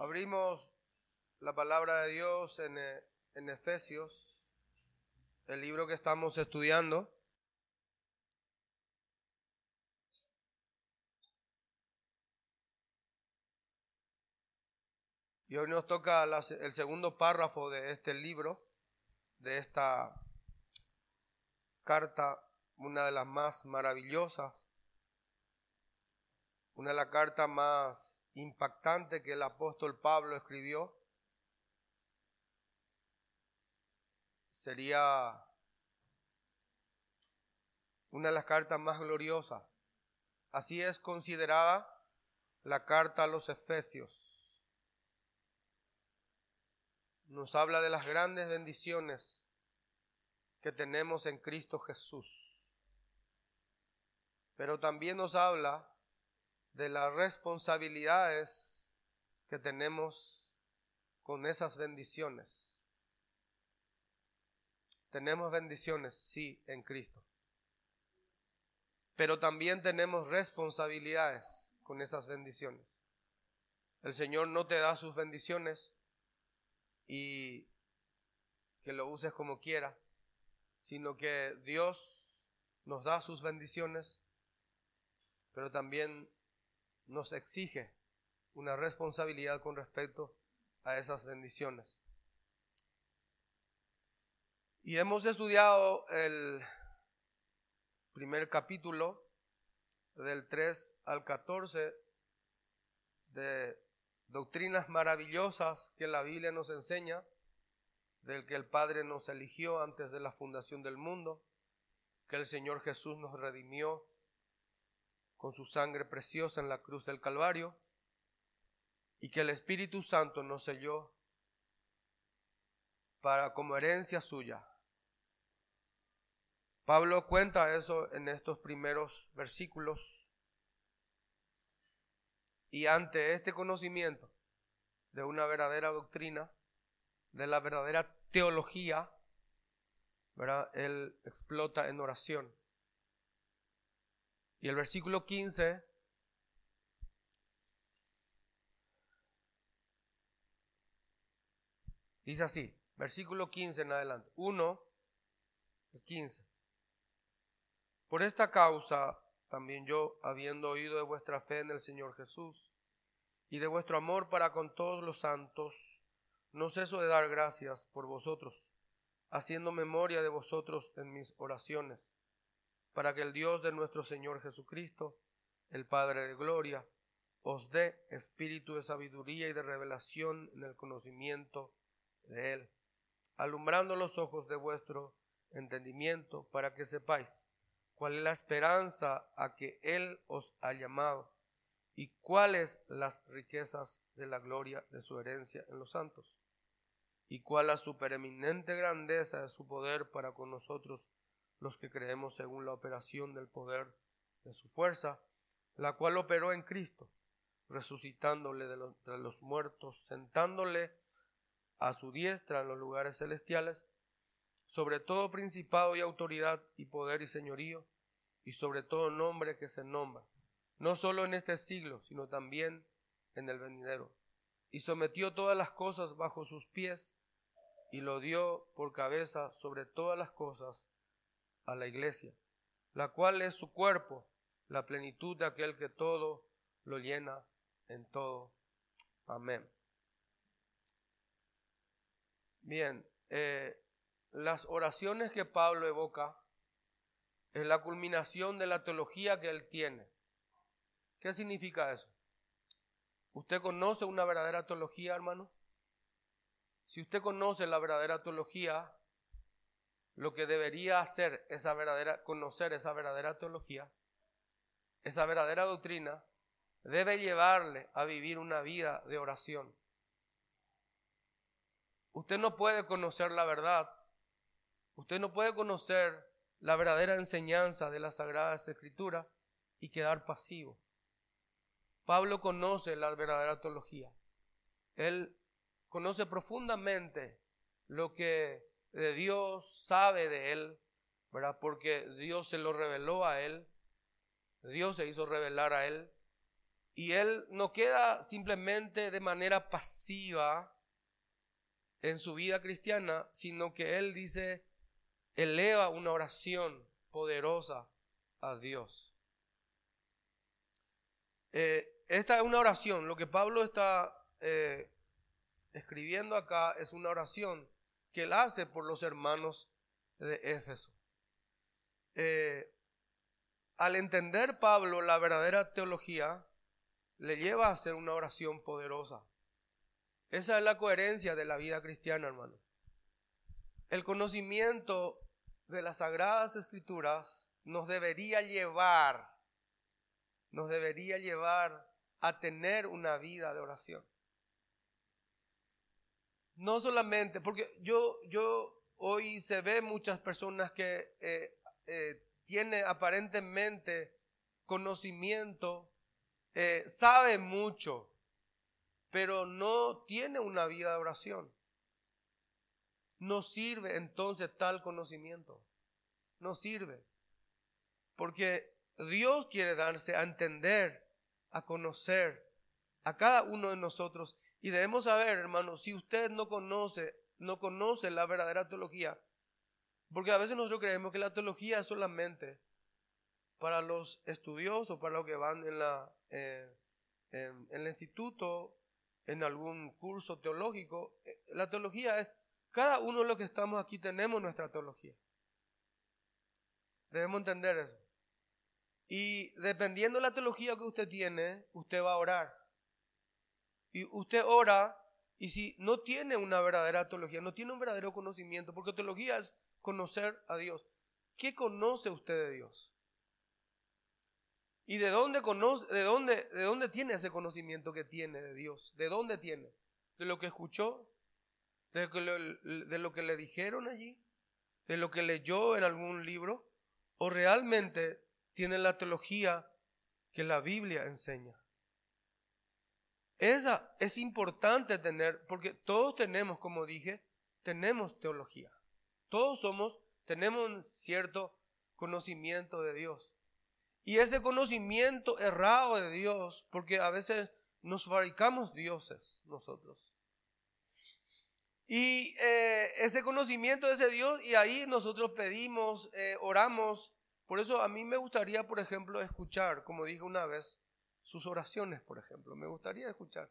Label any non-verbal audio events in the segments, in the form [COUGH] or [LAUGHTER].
Abrimos la palabra de Dios en, eh, en, Efesios, el libro que estamos estudiando. Y hoy nos toca el segundo párrafo de este libro, de esta carta, una de las más maravillosas, una de las cartas más impactante que el apóstol Pablo escribió sería una de las cartas más gloriosas. Así es considerada la carta a los Efesios. Nos habla de las grandes bendiciones que tenemos en Cristo Jesús. Pero también nos habla de las responsabilidades que tenemos con esas bendiciones. Tenemos bendiciones, sí, en Cristo. Pero también tenemos responsabilidades con esas bendiciones. El Señor no te da sus bendiciones y que lo uses como quiera, sino que Dios nos da sus bendiciones, pero también nos exige una responsabilidad con respecto a esas bendiciones. Y hemos estudiado el primer capítulo del 3 al 14 de doctrinas maravillosas que la Biblia nos enseña, del que el Padre nos eligió antes de la fundación del mundo, que el Señor Jesús nos redimió con su sangre preciosa en la cruz del Calvario y que el Espíritu Santo nos selló para como herencia suya. Pablo cuenta eso en estos primeros versículos y ante este conocimiento de una verdadera doctrina, de la verdadera teología, él explota en oración. Y el versículo 15 dice así, versículo 15 en adelante, 1, 15. Por esta causa también yo, habiendo oído de vuestra fe en el Señor Jesús y de vuestro amor para con todos los santos, no ceso de dar gracias por vosotros, haciendo memoria de vosotros en mis oraciones para que el Dios de nuestro Señor Jesucristo, el Padre de Gloria, os dé espíritu de sabiduría y de revelación en el conocimiento de Él, alumbrando los ojos de vuestro entendimiento para que sepáis cuál es la esperanza a que Él os ha llamado y cuáles las riquezas de la gloria de su herencia en los santos y cuál la supereminente grandeza de su poder para con nosotros los que creemos según la operación del poder de su fuerza, la cual operó en Cristo, resucitándole de los, muertos, sentándole a su diestra en los lugares celestiales, sobre todo principado y autoridad y poder y señorío, y sobre todo nombre que se nombra, no solo en este siglo, sino también en el venidero. Y sometió todas las cosas bajo sus pies, y lo dio por cabeza sobre todas las cosas a la iglesia, la cual es su cuerpo, la plenitud de aquel que todo lo llena en todo. Amén. Bien, eh, las oraciones que Pablo evoca es la culminación de la teología que él tiene. ¿Qué significa eso? ¿Usted conoce una verdadera teología, hermano? Si usted conoce la verdadera teología, lo que debería hacer esa verdadera, conocer esa verdadera teología, esa verdadera doctrina, debe llevarle a vivir una vida de oración. Usted no puede conocer la verdad, usted no puede conocer la verdadera enseñanza de las Sagradas Escrituras y quedar pasivo. Pablo conoce la verdadera teología. Él conoce profundamente lo que de Dios, sabe de él, ¿verdad? Porque Dios se lo reveló a él, Dios se hizo revelar a él Y él no queda simplemente de manera pasiva en su vida cristiana, sino que él dice, eleva una oración poderosa a Dios. Eh, esta es una oración, lo que Pablo está eh, escribiendo acá es una oración que él hace por los hermanos de Éfeso. Eh, al entender Pablo la verdadera teología, le lleva a hacer una oración poderosa. Esa es la coherencia de la vida cristiana, hermano. El conocimiento de las sagradas escrituras nos debería llevar, nos debería llevar a tener una vida de oración. No solamente, porque yo, yo hoy se ve muchas personas que eh, eh, tienen aparentemente conocimiento, eh, sabe mucho, pero no tiene una vida de oración. No sirve entonces tal conocimiento. No sirve. Porque Dios quiere darse a entender, a conocer a cada uno de nosotros. Y debemos saber, hermanos, si usted no conoce, no conoce la verdadera teología, porque a veces nosotros creemos que la teología es solamente para los estudiosos, para los que van en, la, eh, en el instituto en algún curso teológico. Eh, la teología es, cada uno de los que estamos aquí tenemos nuestra teología. Debemos entender eso. Y dependiendo de la teología que usted tiene, usted va a orar. Y usted ora, y si no tiene una verdadera teología, no tiene un verdadero conocimiento, porque teología es conocer a Dios. ¿Qué conoce usted de Dios? ¿Y de dónde, conoce, de, dónde, de dónde tiene ese conocimiento que tiene de Dios? ¿De dónde tiene? ¿De lo que escuchó? ¿De que, de lo que le dijeron allí? ¿De lo que leyó en algún libro? ¿O realmente tiene la teología que la Biblia enseña? Esa es importante tener, porque todos tenemos, como dije, tenemos teología. Todos somos, tenemos cierto conocimiento de Dios. Y ese conocimiento errado de Dios, porque a veces nos fabricamos dioses nosotros. Y eh, ese conocimiento de ese Dios, y ahí nosotros pedimos, eh, oramos. Por eso a mí me gustaría, por ejemplo, escuchar, como dije una vez, sus oraciones, por ejemplo. Me gustaría escuchar.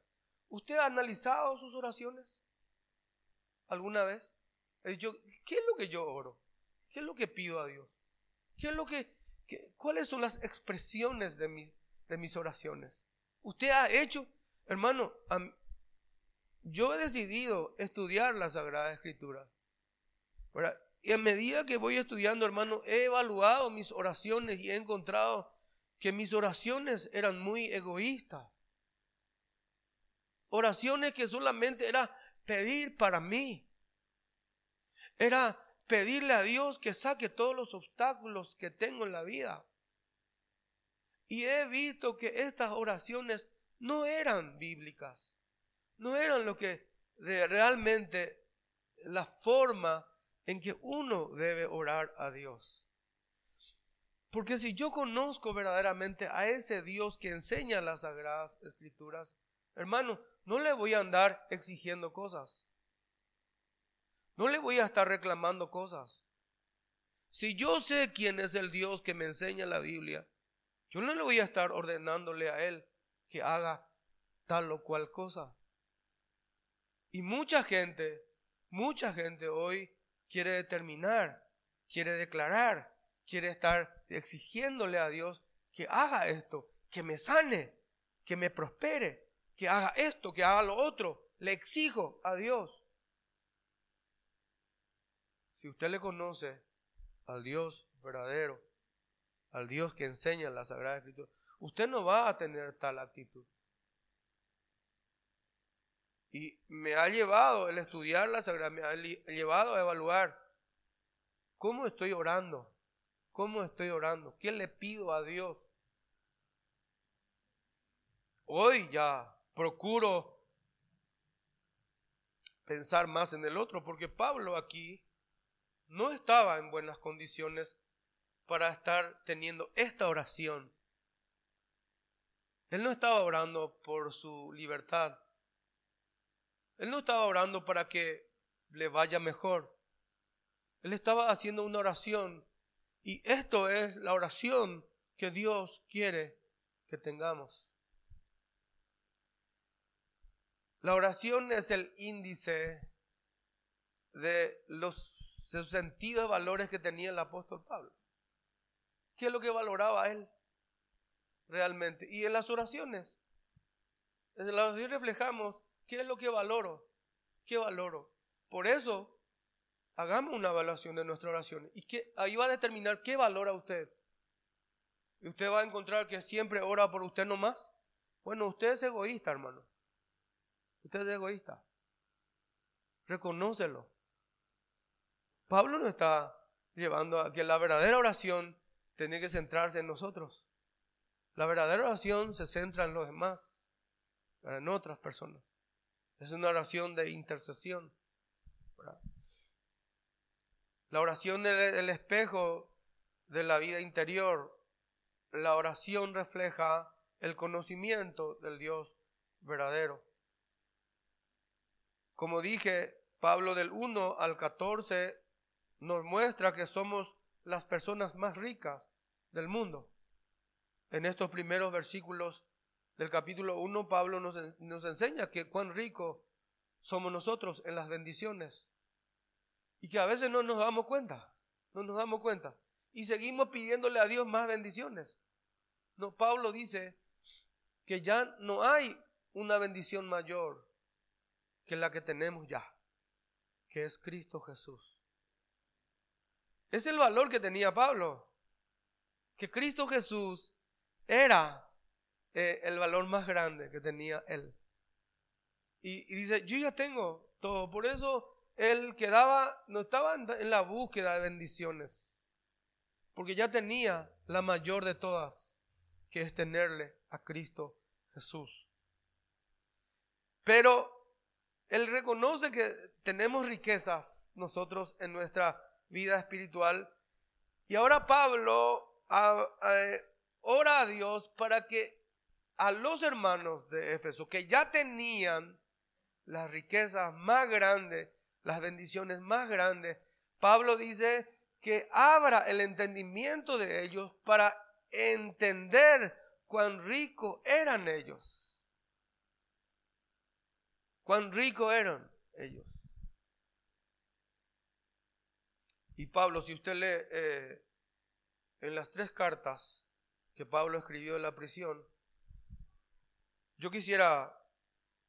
¿Usted ha analizado sus oraciones? ¿Alguna vez? He dicho, ¿qué es lo que yo oro? ¿Qué es lo que pido a Dios? ¿Qué es lo que ¿Cuáles son las expresiones de, de mis oraciones? Usted ha hecho, hermano, yo he decidido estudiar la Sagrada Escritura. Y a medida que voy estudiando, hermano, he evaluado mis oraciones y he encontrado que mis oraciones eran muy egoístas. Oraciones que solamente era pedir para mí. Era pedirle a Dios que saque todos los obstáculos que tengo en la vida. Y he visto que estas oraciones no eran bíblicas, no eran lo que realmente la forma en que uno debe orar a Dios. Porque si yo conozco verdaderamente a ese Dios que enseña las sagradas escrituras, hermano, no le voy a andar exigiendo cosas. No le voy a estar reclamando cosas. Si yo sé quién es el Dios que me enseña la Biblia, yo no le voy a estar ordenándole a Él que haga tal o cual cosa. Y mucha gente, mucha gente hoy quiere determinar, quiere declarar, quiere estar exigiéndole a Dios que haga esto, que me sane, que me prospere, que haga esto, que haga lo otro. Le exijo a Dios. Si usted le conoce al Dios verdadero, al Dios que enseña la Sagrada Escritura, usted no va a tener tal actitud. Y me ha llevado el estudiar la Sagrada, me ha llevado a evaluar cómo estoy orando, cómo estoy orando, qué le pido a Dios. Hoy ya procuro pensar más en el otro, porque Pablo aquí no estaba en buenas condiciones para estar teniendo esta oración. Él no estaba orando por su libertad. Él no estaba orando para que le vaya mejor. Él estaba haciendo una oración. Y esto es la oración que Dios quiere que tengamos. La oración es el índice de los sentidos y valores que tenía el apóstol Pablo. ¿Qué es lo que valoraba él realmente? Y en las oraciones, en las oraciones reflejamos qué es lo que valoro, qué valoro. Por eso, hagamos una evaluación de nuestra oración y ahí va a determinar qué valora usted. Y usted va a encontrar que siempre ora por usted nomás. Bueno, usted es egoísta, hermano. Usted es egoísta. Reconócelo. Pablo no está llevando a que la verdadera oración tiene que centrarse en nosotros. La verdadera oración se centra en los demás, en otras personas. Es una oración de intercesión. La oración del espejo de la vida interior. La oración refleja el conocimiento del Dios verdadero. Como dije, Pablo del 1 al 14 nos muestra que somos las personas más ricas del mundo. En estos primeros versículos del capítulo 1, Pablo nos, nos enseña que cuán rico somos nosotros en las bendiciones y que a veces no nos damos cuenta, no nos damos cuenta y seguimos pidiéndole a Dios más bendiciones. No, Pablo dice que ya no hay una bendición mayor que la que tenemos ya, que es Cristo Jesús. Es el valor que tenía Pablo, que Cristo Jesús era eh, el valor más grande que tenía él. Y, dice, yo ya tengo todo, por eso él quedaba, no estaba en la búsqueda de bendiciones, porque ya tenía la mayor de todas, que es tenerle a Cristo Jesús. Pero él reconoce que tenemos riquezas nosotros en nuestra vida espiritual. Y ahora Pablo ora a Dios para que a los hermanos de Éfeso, que ya tenían las riquezas más grandes, las bendiciones más grandes, Pablo dice que abra el entendimiento de ellos para entender cuán ricos eran ellos. Cuán ricos eran ellos. Y Pablo, si usted lee eh, en las tres cartas que Pablo escribió en la prisión, yo quisiera,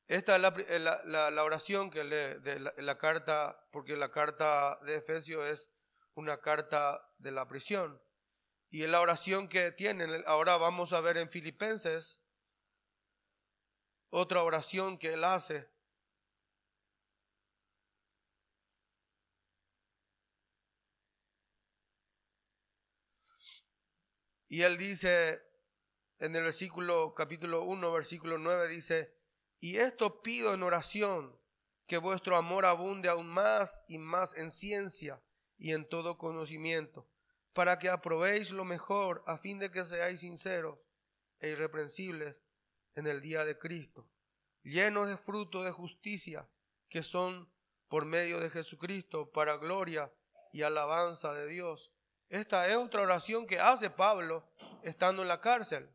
esta es la, eh, oración que lee de la, carta, porque la carta de Efesios es una carta de la prisión. Y en la oración que tienen, ahora vamos a ver en Filipenses, otra oración que él hace Y él dice en el versículo capítulo 1, versículo 9 dice, "Y esto pido en oración, que vuestro amor abunde aún más y más en ciencia y en todo conocimiento, para que aprobéis lo mejor a fin de que seáis sinceros e irreprensibles en el día de Cristo, llenos de fruto de justicia, que son por medio de Jesucristo para gloria y alabanza de Dios. Esta es otra oración que hace Pablo estando en la cárcel.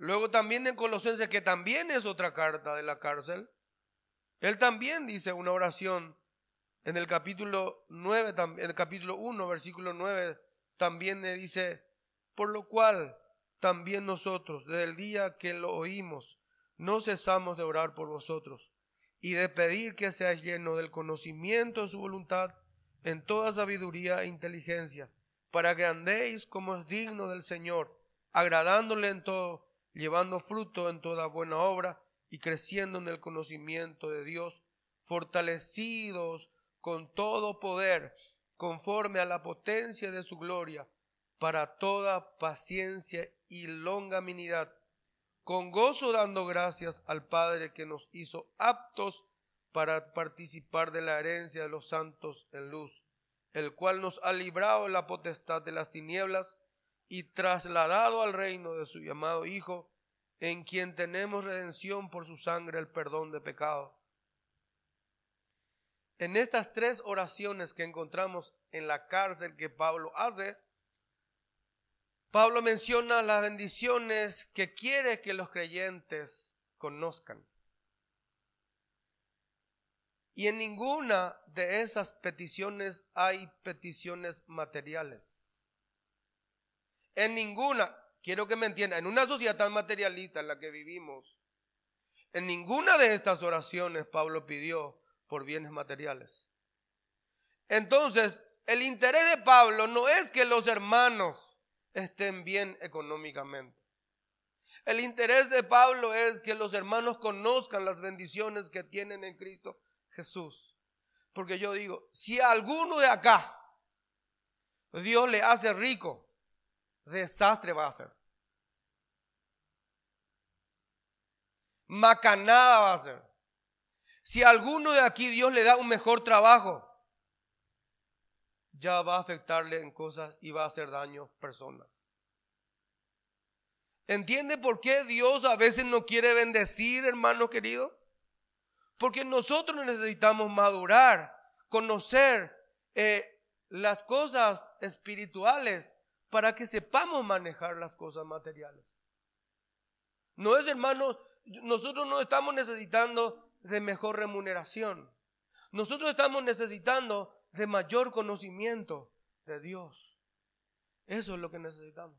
Luego también en Colosenses, que también es otra carta de la cárcel, él también dice una oración en el capítulo 9, en el capítulo 1, versículo 9, también le dice, por lo cual también nosotros, desde el día que lo oímos, no cesamos de orar por vosotros y de pedir que seáis llenos del conocimiento de su voluntad en toda sabiduría e inteligencia, para que andéis como es digno del Señor, agradándole en todo, llevando fruto en toda buena obra y creciendo en el conocimiento de Dios, fortalecidos con todo poder, conforme a la potencia de su gloria, para toda paciencia y longanimidad, con gozo dando gracias al Padre que nos hizo aptos para participar de la herencia de los santos en luz, el cual nos ha librado la potestad de las tinieblas y trasladado al reino de su llamado Hijo, en quien tenemos redención por su sangre, el perdón de pecado. En estas tres oraciones que encontramos en la cárcel que Pablo hace, Pablo menciona las bendiciones que quiere que los creyentes conozcan. Y en ninguna de esas peticiones hay peticiones materiales. En ninguna, quiero que me entiendan, en una sociedad tan materialista en la que vivimos, en ninguna de estas oraciones Pablo pidió por bienes materiales. Entonces, el interés de Pablo no es que los hermanos estén bien económicamente. El interés de Pablo es que los hermanos conozcan las bendiciones que tienen en Cristo Jesús. Porque yo digo, si a alguno de acá Dios le hace rico, desastre va a ser. Macanada va a ser. Si a alguno de aquí Dios le da un mejor trabajo, ya va a afectarle en cosas y va a hacer daño a personas. ¿Entiende por qué Dios a veces no quiere bendecir, hermano querido? Porque nosotros necesitamos madurar, conocer eh, las cosas espirituales para que sepamos manejar las cosas materiales. No es, hermano, nosotros no estamos necesitando de mejor remuneración. Nosotros estamos necesitando de mayor conocimiento de Dios. Eso es lo que necesitamos.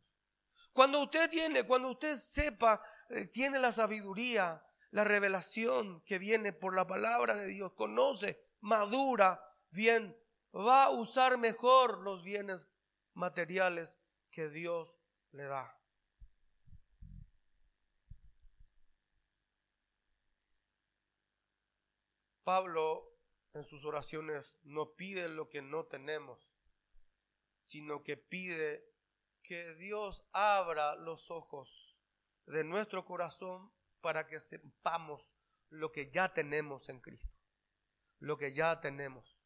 Cuando usted tiene, cuando usted sepa, eh, tiene la sabiduría, la revelación que viene por la palabra de Dios, conoce, madura bien, va a usar mejor los bienes materiales que Dios le da. Pablo en sus oraciones no pide lo que no tenemos, sino que pide que Dios abra los ojos de nuestro corazón para que sepamos lo que ya tenemos en Cristo, lo que ya tenemos.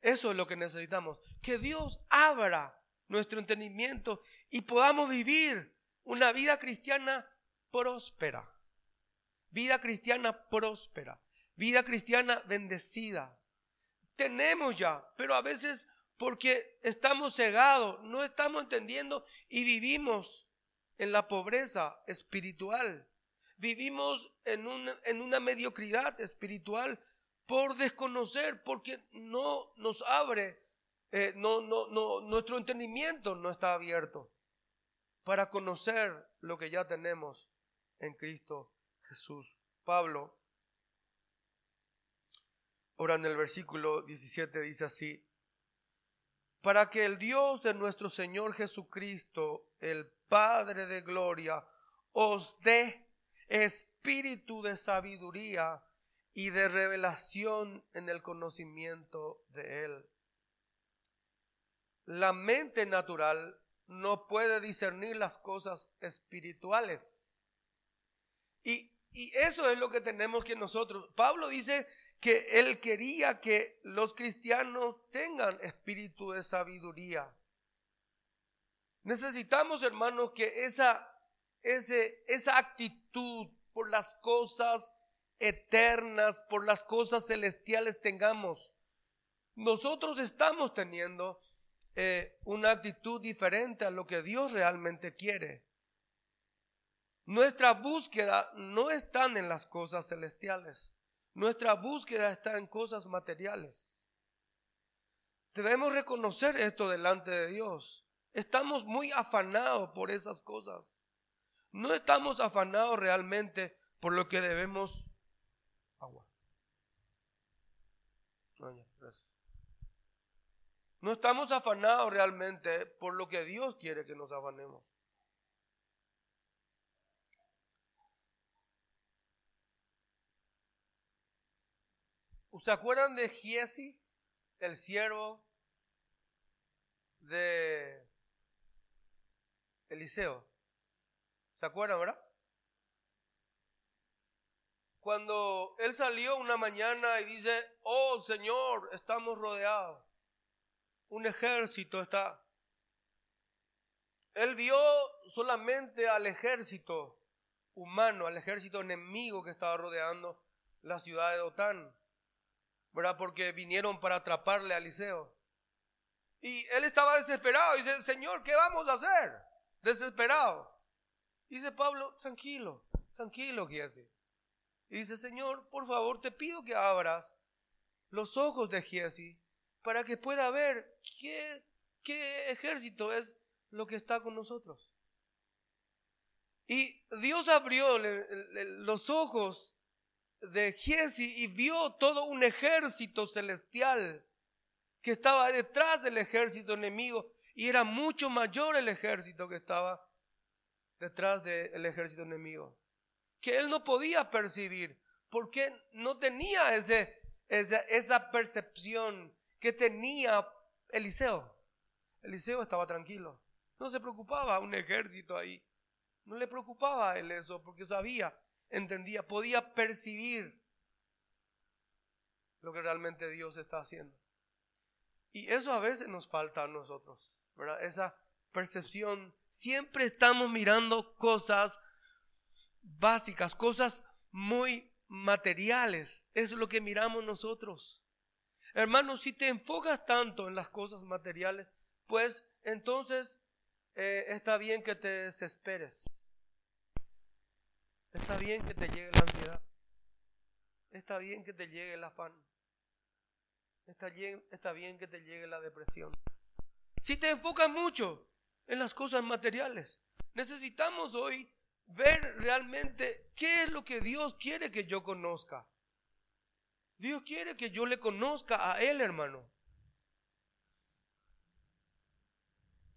Eso es lo que necesitamos, que Dios abra nuestro entendimiento y podamos vivir una vida cristiana próspera. Vida cristiana próspera. Vida cristiana bendecida. Tenemos ya, pero a veces porque estamos cegados, no estamos entendiendo y vivimos en la pobreza espiritual. Vivimos en una, en una mediocridad espiritual por desconocer, porque no nos abre, eh, no, no, no, nuestro entendimiento no está abierto para conocer lo que ya tenemos en Cristo Jesús. Pablo Ahora en el versículo 17 dice así, para que el Dios de nuestro Señor Jesucristo, el Padre de Gloria, os dé espíritu de sabiduría y de revelación en el conocimiento de Él. La mente natural no puede discernir las cosas espirituales. Y, y eso es lo que tenemos que nosotros. Pablo dice que él quería que los cristianos tengan espíritu de sabiduría. Necesitamos, hermanos, que esa, esa actitud por las cosas eternas, por las cosas celestiales tengamos. Nosotros estamos teniendo eh, una actitud diferente a lo que Dios realmente quiere. Nuestra búsqueda no está en las cosas celestiales. Nuestra búsqueda está en cosas materiales. Debemos reconocer esto delante de Dios. Estamos muy afanados por esas cosas. No estamos afanados realmente por lo que debemos. Agua. No estamos afanados realmente por lo que Dios quiere que nos afanemos. ¿Se acuerdan de Giesi, el siervo de Eliseo? ¿Se acuerdan, verdad? Cuando él salió una mañana y dice, oh Señor, estamos rodeados. Un ejército está. él vio solamente al ejército humano, al ejército enemigo que estaba rodeando la ciudad de Dotán, ¿verdad? Porque vinieron para atraparle a Eliseo. Y él estaba desesperado. Y dice, Señor, ¿qué vamos a hacer? Desesperado. dice Pablo, tranquilo, tranquilo, Giesi. Y dice, Señor, por favor, te pido que abras los ojos de Giesi para que pueda ver qué, qué ejército es lo que está con nosotros. Y Dios abrió los ojos de Giesi y vio todo un ejército celestial que estaba detrás del ejército enemigo y era mucho mayor el ejército que estaba detrás del ejército enemigo, que él no podía percibir porque no tenía ese, esa, esa percepción que tenía Eliseo. Eliseo estaba tranquilo, no se preocupaba un ejército ahí, no le preocupaba a él eso porque sabía, entendía, podía percibir lo que realmente Dios está haciendo. Y eso a veces nos falta a nosotros, ¿verdad? Esa percepción. Siempre estamos mirando cosas básicas, cosas muy materiales. Es lo que miramos nosotros. Hermano, si te enfocas tanto en las cosas materiales, pues entonces eh, está bien que te desesperes. Está bien que te llegue la ansiedad. Está bien que te llegue el afán está bien, está bien que te llegue la depresión. Si te enfocas mucho en las cosas materiales, necesitamos hoy ver realmente qué es lo que Dios quiere que yo conozca. Dios quiere que yo le conozca a Él, hermano.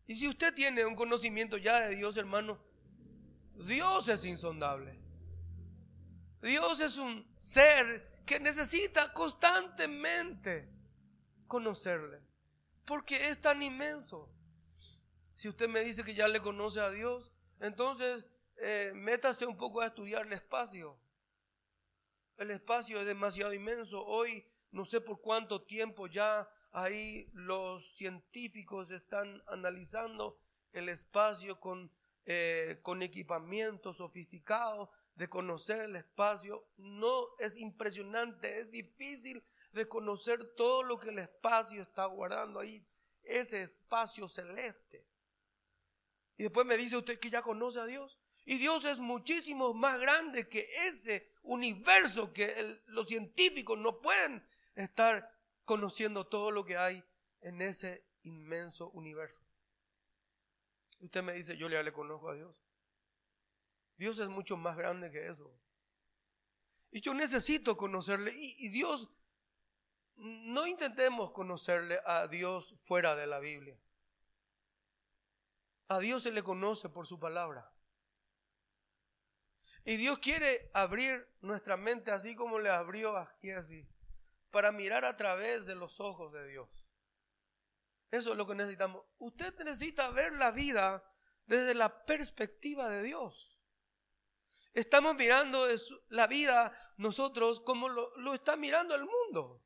Y si usted tiene un conocimiento ya de Dios, hermano, Dios es insondable. Dios es un ser que necesita constantemente conocerle, porque es tan inmenso. Si usted me dice que ya le conoce a Dios, entonces eh, métase un poco a estudiar el espacio. El espacio es demasiado inmenso. Hoy no sé por cuánto tiempo ya ahí los científicos están analizando el espacio con, eh, con equipamiento sofisticado de conocer el espacio. No es impresionante, es difícil de conocer todo lo que el espacio está guardando ahí, ese espacio celeste. Y después me dice usted que ya conoce a Dios. Y Dios es muchísimo más grande que ese universo que los científicos no pueden estar conociendo todo lo que hay en ese inmenso universo. Usted me dice, yo ya le conozco a Dios. Dios es mucho más grande que eso. Y yo necesito conocerle. Y Dios no intentemos conocerle a Dios fuera de la Biblia. A Dios se le conoce por su palabra. Y Dios quiere abrir nuestra mente así como le abrió a Giesi, para mirar a través de los ojos de Dios. Eso es lo que necesitamos. Usted necesita ver la vida desde la perspectiva de Dios. Estamos mirando la vida nosotros como lo, lo está mirando el mundo.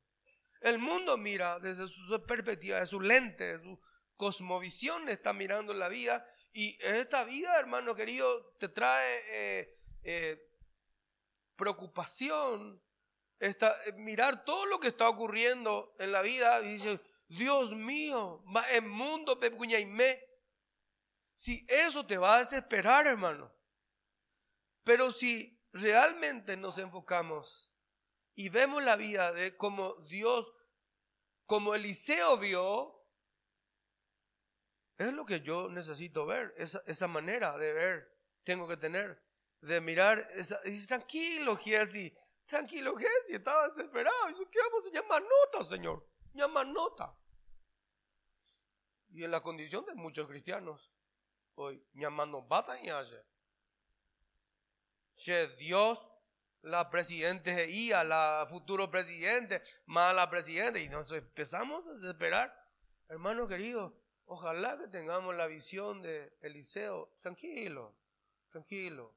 El mundo mira desde su perspectiva, de su lente, de su cosmovisión, está mirando la vida. Y esta vida, hermano querido, te trae eh, eh, preocupación, eh, mirar todo lo que está ocurriendo en la vida. Y dice, Dios mío, el mundo me. Si eso te va a desesperar, hermano. Pero si realmente nos enfocamos y vemos la vida de como Dios, como Eliseo vio, es lo que yo necesito ver, esa, esa manera de ver, tengo que tener, de mirar, y dice, tranquilo, Giesi, tranquilo, Giesi, estaba desesperado, dice, ¿qué vamos a llamar nota, Señor? Llama nota. Y en la condición de muchos cristianos, hoy, llamando bata y hace. Dios la presidente y a la futuro presidente, más la presidenta, y nos empezamos a desesperar. Hermano querido, ojalá que tengamos la visión de Eliseo. Tranquilo, tranquilo.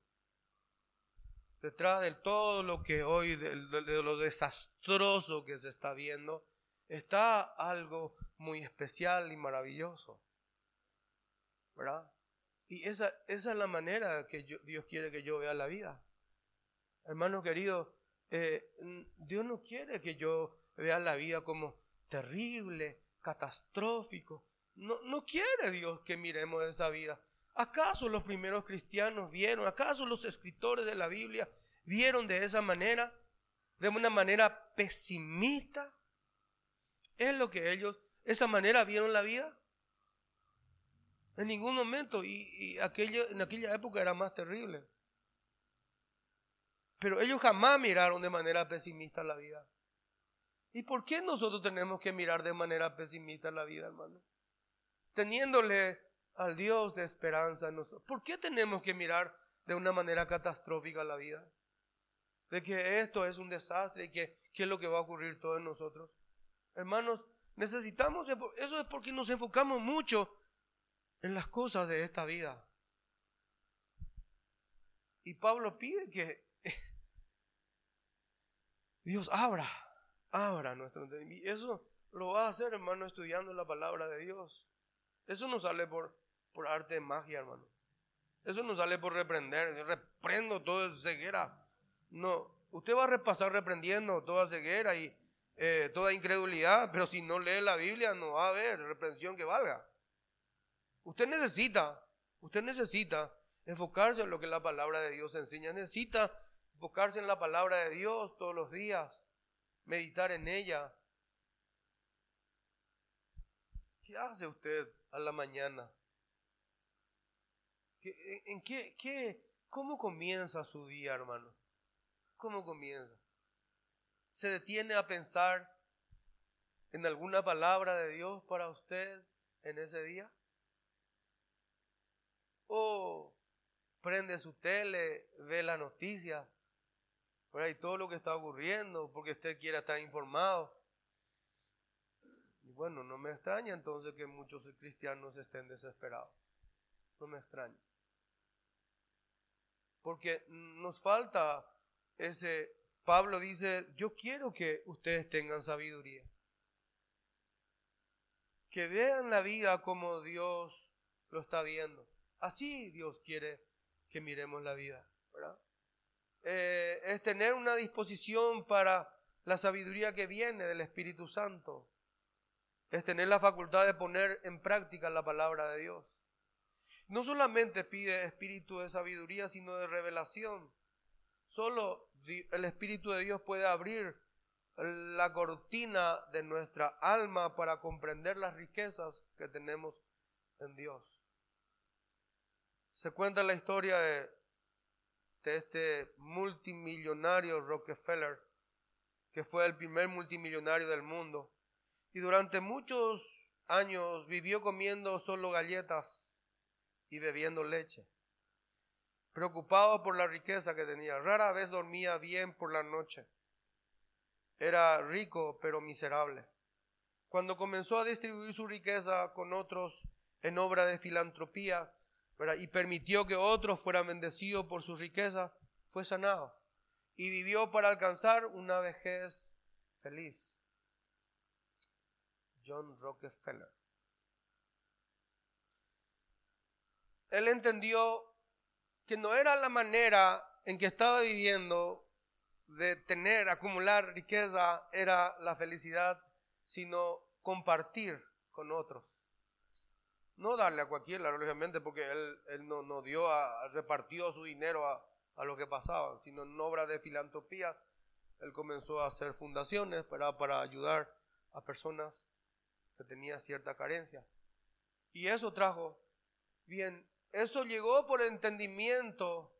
Detrás de todo lo que hoy, de, lo desastroso que se está viendo, está algo muy especial y maravilloso. ¿Verdad? Y esa, es la manera que Dios quiere que yo vea la vida. Hermano querido, eh, Dios no quiere que yo vea la vida como terrible, catastrófico. No, no quiere Dios que miremos esa vida. ¿Acaso los primeros cristianos vieron? ¿Acaso los escritores de la Biblia vieron de esa manera? De una manera pesimista. ¿Es lo que ellos, esa manera vieron la vida? En ningún momento. Y, en aquella época era más terrible. Pero ellos jamás miraron de manera pesimista la vida. ¿Y por qué nosotros tenemos que mirar de manera pesimista la vida, hermano? Teniéndole al Dios de esperanza en nosotros. ¿Por qué tenemos que mirar de una manera catastrófica la vida? De que esto es un desastre y que qué es lo que va a ocurrir todo en nosotros. Hermanos, necesitamos, eso es porque nos enfocamos mucho en las cosas de esta vida. Y Pablo pide que [LAUGHS] Dios abra, abra nuestro entendimiento. Y eso lo va a hacer, hermano, estudiando la palabra de Dios. Eso no sale por, por arte de magia, hermano. Eso no sale por reprender. Yo reprendo toda ceguera. No, usted va a repasar reprendiendo toda ceguera y eh, toda incredulidad, pero si no lee la Biblia no va a haber reprensión que valga. Usted necesita, usted necesita enfocarse en lo que la palabra de Dios enseña. Necesita enfocarse en la palabra de Dios todos los días, meditar en ella. ¿Qué hace usted a la mañana? ¿En qué, qué, cómo comienza su día, hermano? ¿Cómo comienza? ¿Se detiene a pensar en alguna palabra de Dios para usted en ese día? ¿O prende su tele, ve la noticia, ahí todo lo que está ocurriendo, porque usted quiera estar informado? Y bueno, no me extraña entonces que muchos cristianos estén desesperados. No me extraña. Porque nos falta ese, Pablo dice, yo quiero que ustedes tengan sabiduría. Que vean la vida como Dios lo está viendo. Así Dios quiere que miremos la vida. Eh, es tener una disposición para la sabiduría que viene del Espíritu Santo. Es tener la facultad de poner en práctica la palabra de Dios. No solamente pide espíritu de sabiduría, sino de revelación. Solo el Espíritu de Dios puede abrir la cortina de nuestra alma para comprender las riquezas que tenemos en Dios. Se cuenta la historia de, este multimillonario Rockefeller, que fue el primer multimillonario del mundo, y durante muchos años vivió comiendo solo galletas y bebiendo leche preocupado por la riqueza que tenía. Rara vez dormía bien por la noche. Era rico pero miserable. Cuando comenzó a distribuir su riqueza con otros en obra de filantropía y permitió que otros fueran bendecidos por su riqueza, fue sanado y vivió para alcanzar una vejez feliz. John Rockefeller. Él entendió que no era la manera en que estaba viviendo de tener, acumular riqueza, era la felicidad, sino compartir con otros. No darle a cualquiera, lógicamente, porque él, no, dio, a, repartió su dinero a, a lo que pasaba, sino en obra de filantropía, él comenzó a hacer fundaciones para, para ayudar a personas que tenían cierta carencia. Y eso trajo bien eso llegó por entendimiento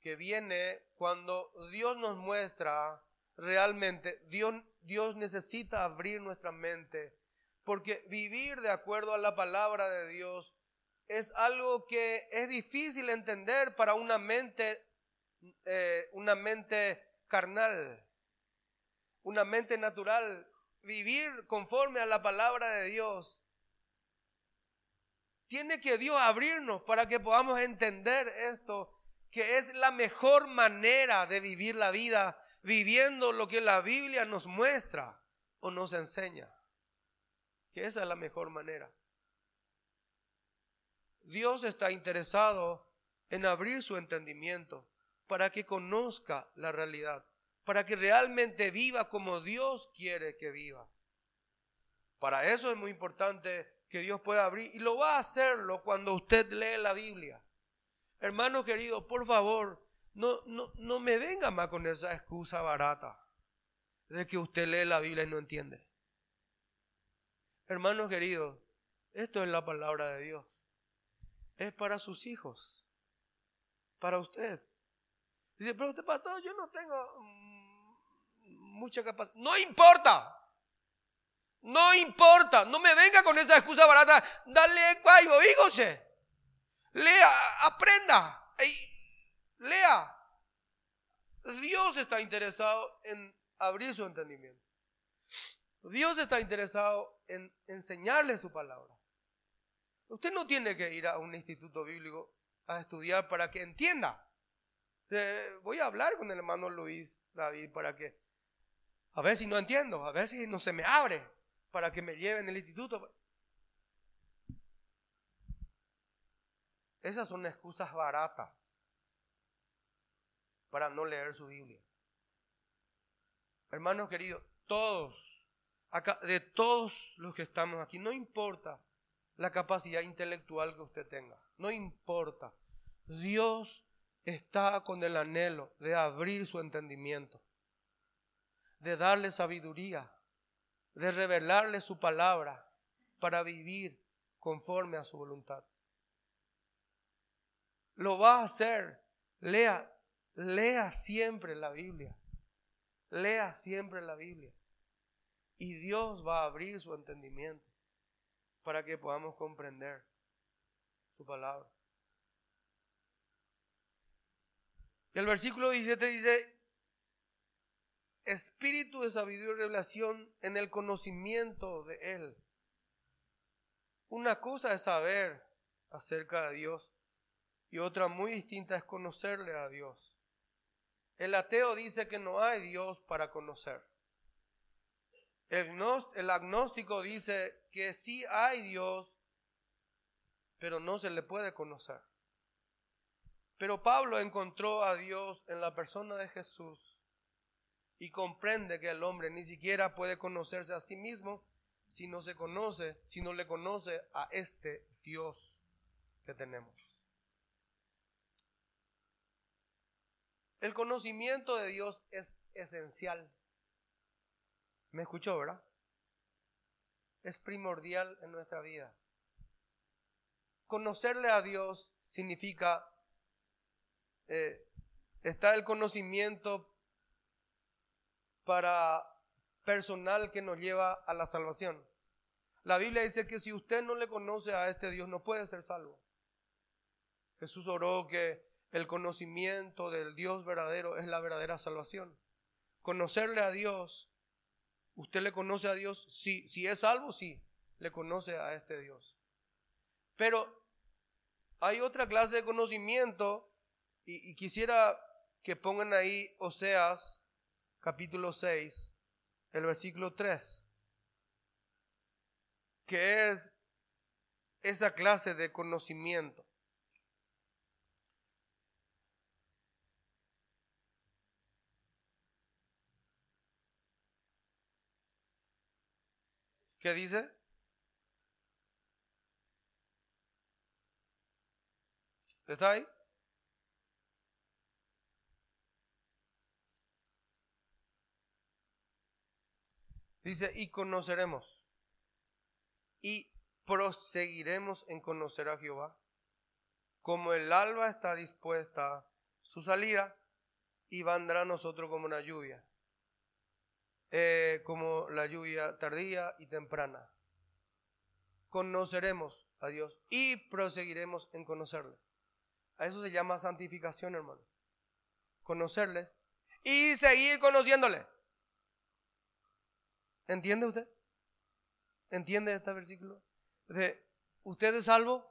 que viene cuando Dios nos muestra realmente, Dios, Dios necesita abrir nuestra mente, porque vivir de acuerdo a la palabra de Dios es algo que es difícil entender para una mente, eh, una mente carnal, una mente natural. Vivir conforme a la palabra de Dios tiene que Dios abrirnos para que podamos entender esto, que es la mejor manera de vivir la vida, viviendo lo que la Biblia nos muestra o nos enseña. Que esa es la mejor manera. Dios está interesado en abrir su entendimiento para que conozca la realidad, para que realmente viva como Dios quiere que viva. Para eso es muy importante que Dios pueda abrir y lo va a hacerlo cuando usted lee la Biblia. Hermano querido, por favor, no, no, no me venga más con esa excusa barata de que usted lee la Biblia y no entiende. Hermano querido, esto es la palabra de Dios. Es para sus hijos, para usted. Dice, pero usted pastor, yo no tengo mm, mucha capacidad. No importa. No importa. No me venga con esa excusa barata. Dale cuayo, híjose. Lea, aprenda. lea. Dios está interesado en abrir su entendimiento. Dios está interesado en enseñarle su palabra. Usted no tiene que ir a un instituto bíblico a estudiar para que entienda. Voy a hablar con el hermano Luis David para que, a ver si no entiendo, a ver si no se me abre, para que me lleven el instituto. Esas son excusas baratas para no leer su Biblia. Hermanos queridos, todos, de todos los que estamos aquí, no importa la capacidad intelectual que usted tenga, no importa. Dios está con el anhelo de abrir su entendimiento, de darle sabiduría, de revelarle su palabra para vivir conforme a su voluntad. Lo va a hacer. Lea, lea siempre la Biblia. Lea siempre la Biblia. Y Dios va a abrir su entendimiento para que podamos comprender su palabra. Y el versículo 17 dice, espíritu de sabiduría y revelación en el conocimiento de Él. Una cosa es saber acerca de Dios y otra muy distinta es conocerle a Dios. El ateo dice que no hay Dios para conocer. El, agnóstico dice que sí hay Dios, pero no se le puede conocer. Pero Pablo encontró a Dios en la persona de Jesús y comprende que el hombre ni siquiera puede conocerse a sí mismo si no se conoce, si no le conoce a este Dios que tenemos. El conocimiento de Dios es esencial. ¿Me escuchó, verdad? Es primordial en nuestra vida. Conocerle a Dios significa, eh, está el conocimiento para personal que nos lleva a la salvación. La Biblia dice que si usted no le conoce a este Dios, no puede ser salvo. Jesús oró que el conocimiento del Dios verdadero es la verdadera salvación. Conocerle a Dios, ¿usted le conoce a Dios? Si es salvo, sí, le conoce a este Dios. Pero hay otra clase de conocimiento y, y quisiera que pongan ahí Oseas capítulo 6, el versículo 3, que es esa clase de conocimiento. ¿Qué dice? ¿Está ahí? Dice, y conoceremos y proseguiremos en conocer a Jehová. Como el alba está dispuesta su salida, y vendrá a nosotros como una lluvia. Eh, como la lluvia tardía y temprana. Conoceremos a Dios y proseguiremos en conocerle. A eso se llama santificación, hermano. Conocerle y seguir conociéndole. ¿Entiende usted? ¿Entiende este versículo? De, ¿Usted es salvo?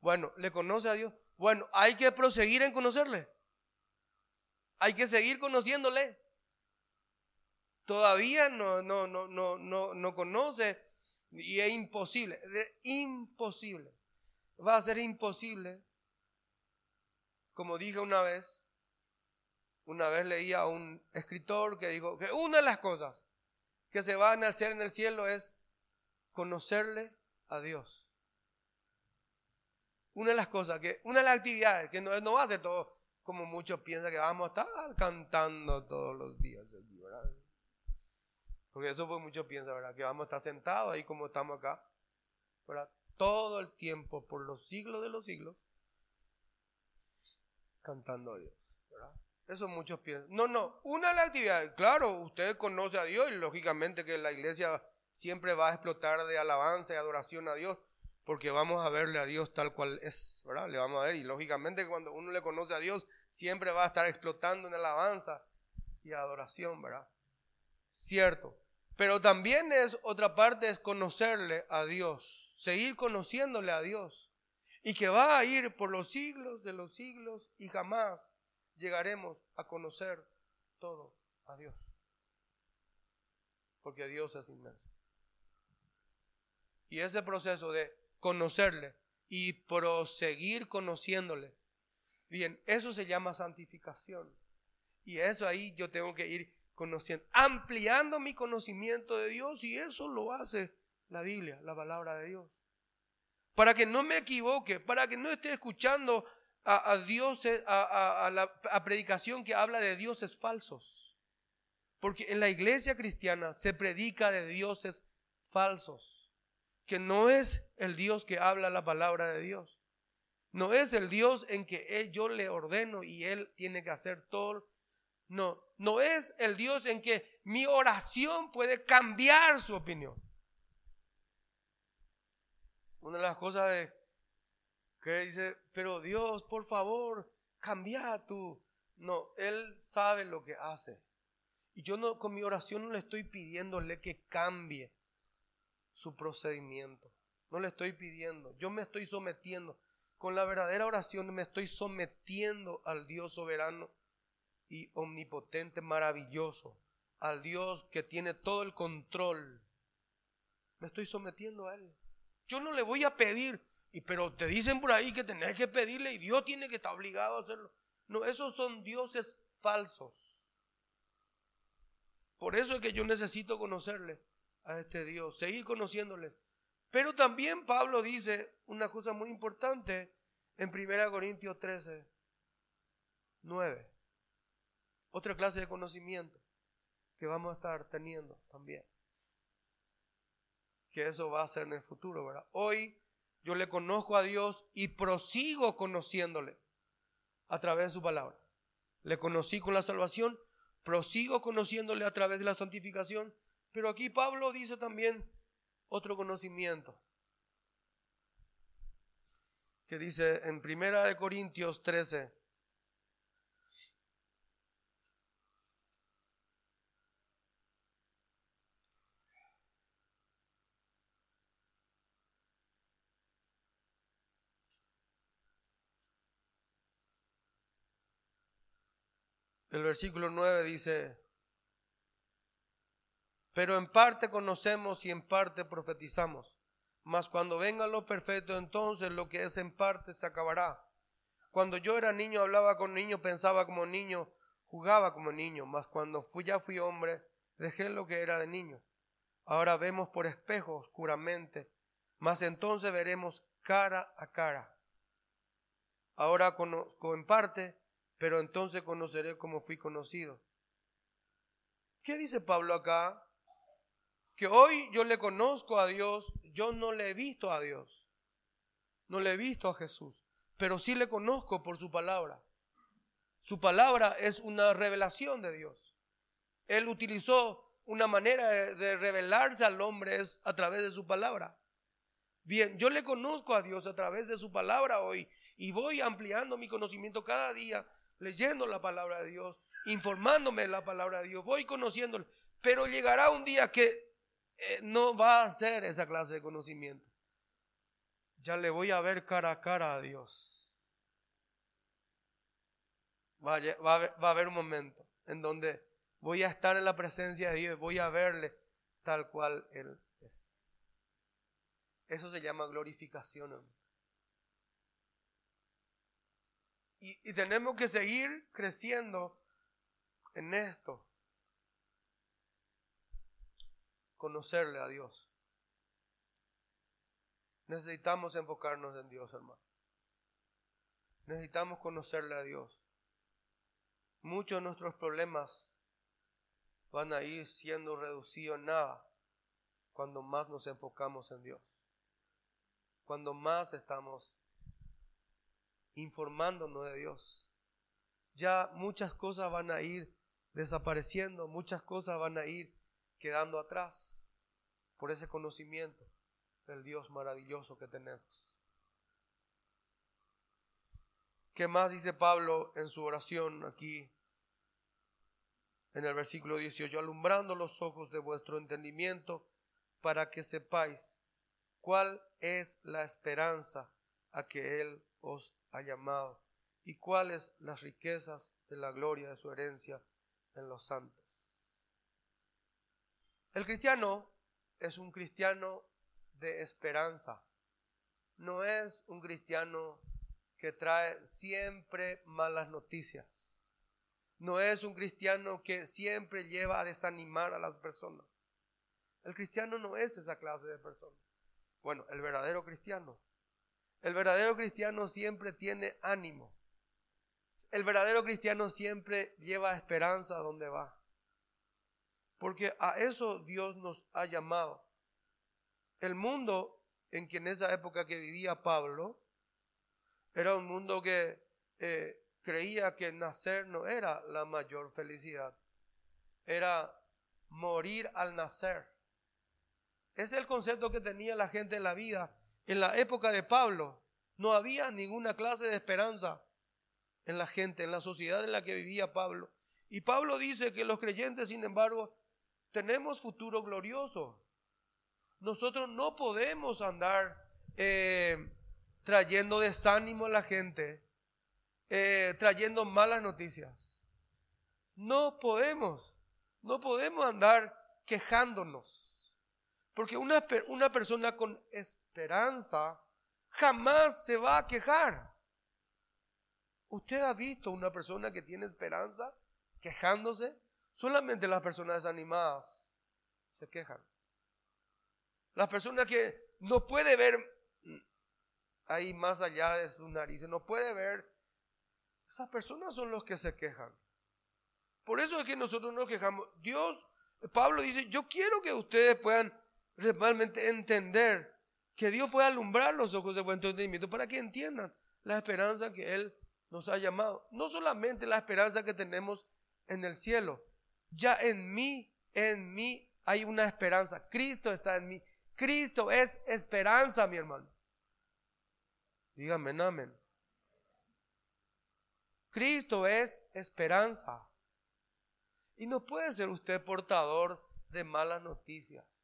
Bueno, ¿le conoce a Dios? Bueno, hay que proseguir en conocerle. Hay que seguir conociéndole todavía no, no, no, no, no, no conoce y es imposible, imposible va a ser imposible. Como dije una vez, una vez leía a un escritor que dijo que una de las cosas que se van a hacer en el cielo es conocerle a Dios. Una de las cosas que, una de las actividades que no, no va a ser todo como muchos piensan que vamos a estar cantando todos los días ¿verdad? Porque eso pues muchos piensan, ¿verdad? Que vamos a estar sentados ahí como estamos acá, ¿verdad? Todo el tiempo, por los siglos de los siglos, cantando a Dios, ¿verdad? Eso muchos piensan. No, no, una de las actividades, claro, usted conoce a Dios y lógicamente que la iglesia siempre va a explotar de alabanza y adoración a Dios, porque vamos a verle a Dios tal cual es, ¿verdad? Le vamos a ver y lógicamente cuando uno le conoce a Dios, siempre va a estar explotando en alabanza y adoración, ¿verdad? Cierto. Pero también es otra parte es conocerle a Dios, seguir conociéndole a Dios y que va a ir por los siglos de los siglos y jamás llegaremos a conocer todo a Dios. Porque Dios es inmenso. Y ese proceso de conocerle y proseguir conociéndole, bien, eso se llama santificación. Y eso ahí yo tengo que ir conociendo, ampliando mi conocimiento de Dios y eso lo hace la Biblia, la palabra de Dios. Para que no me equivoque, para que no esté escuchando a, dioses, a, la a predicación que habla de dioses falsos. Porque en la iglesia cristiana se predica de dioses falsos, que no es el Dios que habla la palabra de Dios. No es el Dios en que yo le ordeno y Él tiene que hacer todo. No, no es el Dios en que mi oración puede cambiar su opinión. Una de las cosas de, que dice, pero Dios, por favor, cambia tú. No, Él sabe lo que hace. Y yo no, con mi oración no le estoy pidiéndole que cambie su procedimiento. No le estoy pidiendo. Yo me estoy sometiendo. Con la verdadera oración me estoy sometiendo al Dios soberano y omnipotente, maravilloso. Al Dios que tiene todo el control. Me estoy sometiendo a Él. Yo no le voy a pedir, y, pero te dicen por ahí que tenés que pedirle y Dios tiene que estar obligado a hacerlo. No, esos son dioses falsos. Por eso es que yo necesito conocerle a este Dios, seguir conociéndole. Pero también Pablo dice una cosa muy importante en 1 Corintios 13, 9. Otra clase de conocimiento que vamos a estar teniendo también que eso va a ser en el futuro, ¿verdad? Hoy yo le conozco a Dios y prosigo conociéndole a través de su palabra. Le conocí con la salvación, prosigo conociéndole a través de la santificación, pero aquí Pablo dice también otro conocimiento que dice en Primera de Corintios 13 El versículo 9 dice, pero en parte conocemos y en parte profetizamos. Mas cuando venga lo perfecto, entonces lo que es en parte se acabará. Cuando yo era niño, hablaba con niño, pensaba como niño, jugaba como niño. Mas cuando fui, ya fui hombre, dejé lo que era de niño. Ahora vemos por espejo oscuramente, mas entonces veremos cara a cara. Ahora conozco en parte, pero entonces conoceré como fui conocido. ¿Qué dice Pablo acá? Que hoy yo le conozco a Dios, yo no le he visto a Dios, no le he visto a Jesús, pero sí le conozco por su palabra. Su palabra es una revelación de Dios. Él utilizó una manera de revelarse al hombre es a través de su palabra. Bien, yo le conozco a Dios a través de su palabra hoy y voy ampliando mi conocimiento cada día leyendo la palabra de Dios, informándome de la palabra de Dios, voy conociéndolo, pero llegará un día que eh, no va a ser esa clase de conocimiento. Ya le voy a ver cara a cara a Dios. Va a, haber un momento en donde voy a estar en la presencia de Dios, voy a verle tal cual Él es. Eso se llama glorificación. Y tenemos que seguir creciendo en esto. Conocerle a Dios. Necesitamos enfocarnos en Dios, hermano. Necesitamos conocerle a Dios. Muchos de nuestros problemas van a ir siendo reducidos en nada cuando más nos enfocamos en Dios. Cuando más estamos informándonos de Dios. Ya muchas cosas van a ir desapareciendo, muchas cosas van a ir quedando atrás por ese conocimiento del Dios maravilloso que tenemos. ¿Qué más dice Pablo en su oración aquí en el versículo 18? Alumbrando los ojos de vuestro entendimiento para que sepáis cuál es la esperanza a que Él os ha llamado y cuáles las riquezas de la gloria de su herencia en los santos. El cristiano es un cristiano de esperanza. No es un cristiano que trae siempre malas noticias. No es un cristiano que siempre lleva a desanimar a las personas. El cristiano no es esa clase de persona. Bueno, el verdadero cristiano. El verdadero cristiano siempre tiene ánimo. El verdadero cristiano siempre lleva esperanza donde va. Porque a eso Dios nos ha llamado. El mundo en que en esa época que vivía Pablo era un mundo que eh, creía que nacer no era la mayor felicidad, era morir al nacer. Ese es el concepto que tenía la gente en la vida. En la época de Pablo no había ninguna clase de esperanza en la gente, en la sociedad en la que vivía Pablo. Y Pablo dice que los creyentes, sin embargo, tenemos futuro glorioso. Nosotros no podemos andar eh, trayendo desánimo a la gente, eh, trayendo malas noticias. No podemos, no podemos andar quejándonos. Porque una, una persona con esperanza jamás se va a quejar. ¿Usted ha visto una persona que tiene esperanza quejándose? Solamente las personas desanimadas se quejan. Las personas que no puede ver ahí más allá de sus narices, no puede ver, esas personas son los que se quejan. Por eso es que nosotros nos quejamos. Dios, Pablo dice, yo quiero que ustedes puedan realmente entender que Dios puede alumbrar los ojos de buen entendimiento para que entiendan la esperanza que Él nos ha llamado. No solamente la esperanza que tenemos en el cielo, ya en mí, en mí hay una esperanza. Cristo está en mí. Cristo es esperanza, mi hermano. Dígame, amén. Cristo es esperanza. Y no puede ser usted portador de malas noticias,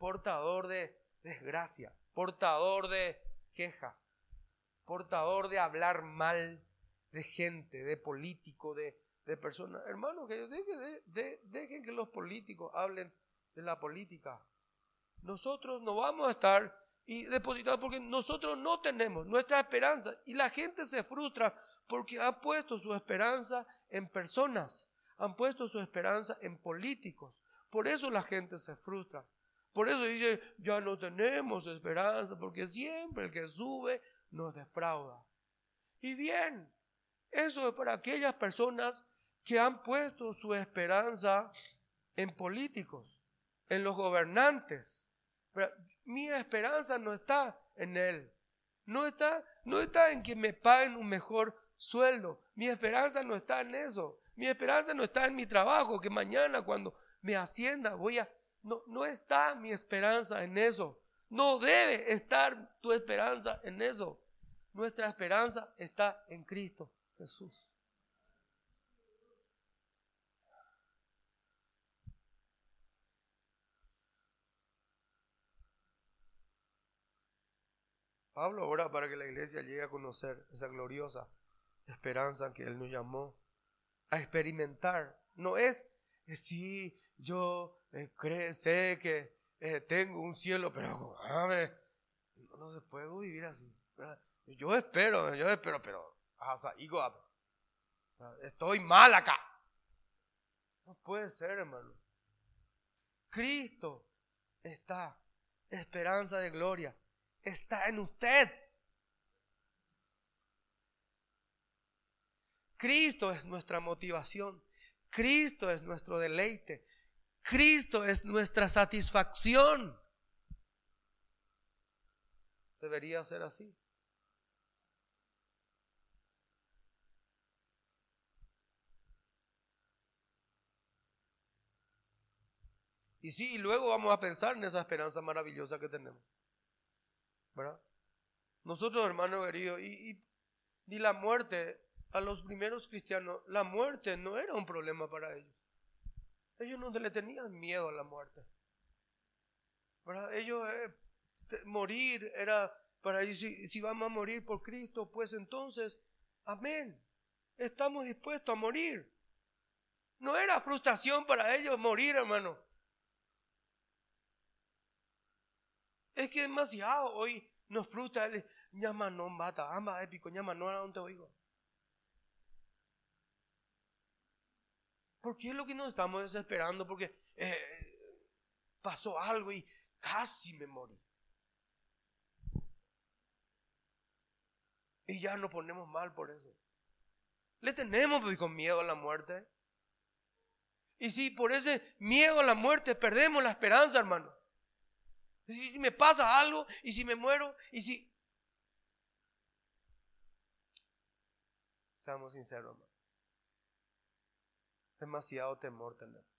portador de desgracia, portador de quejas, portador de hablar mal de gente, de político, de, personas. Hermano, que dejen que los políticos hablen de la política nosotros no vamos a estar y depositados porque nosotros no tenemos nuestra esperanza y la gente se frustra porque ha puesto su esperanza en personas, han puesto su esperanza en políticos. Por eso la gente se frustra. Por eso dice, ya no tenemos esperanza porque siempre el que sube nos defrauda. Y bien, eso es para aquellas personas que han puesto su esperanza en políticos, en los gobernantes, pero mi esperanza no está en Él. No está, no está en que me paguen un mejor sueldo. Mi esperanza no está en eso. Mi esperanza no está en mi trabajo, que mañana cuando me ascienda voy a... No, no está mi esperanza en eso. No debe estar tu esperanza en eso. Nuestra esperanza está en Cristo Jesús. Pablo ora para que la iglesia llegue a conocer esa gloriosa esperanza que Él nos llamó a experimentar. No es, eh, sí, yo eh, sé que eh, tengo un cielo, pero ver, no, se puede vivir así. Yo espero, yo espero, pero Estoy mal acá. No puede ser, hermano. Cristo está, esperanza de gloria, está en usted. Cristo es nuestra motivación. Cristo es nuestro deleite. Cristo es nuestra satisfacción. Debería ser así. Y sí, y luego vamos a pensar en esa esperanza maravillosa que tenemos. ¿Verdad? Nosotros, hermanos queridos, y, y, la muerte, a los primeros cristianos, la muerte no era un problema para ellos. Ellos no le tenían miedo a la muerte. ¿Verdad? Ellos, eh, morir era para ellos, si, vamos a morir por Cristo, pues entonces, amén. Estamos dispuestos a morir. No era frustración para ellos morir, hermano. Es que demasiado hoy nos frustra el llama no bata, amba épico, llama no a te oigo. ¿Por qué es lo que nos estamos desesperando? Porque eh, pasó algo y casi me morí. Y ya nos ponemos mal por eso. Le tenemos pues, con miedo a la muerte. Y si por ese miedo a la muerte perdemos la esperanza, hermano. Si, si me pasa algo y si me muero y si... Seamos sinceros, hermano. Demasiado temor tenemos.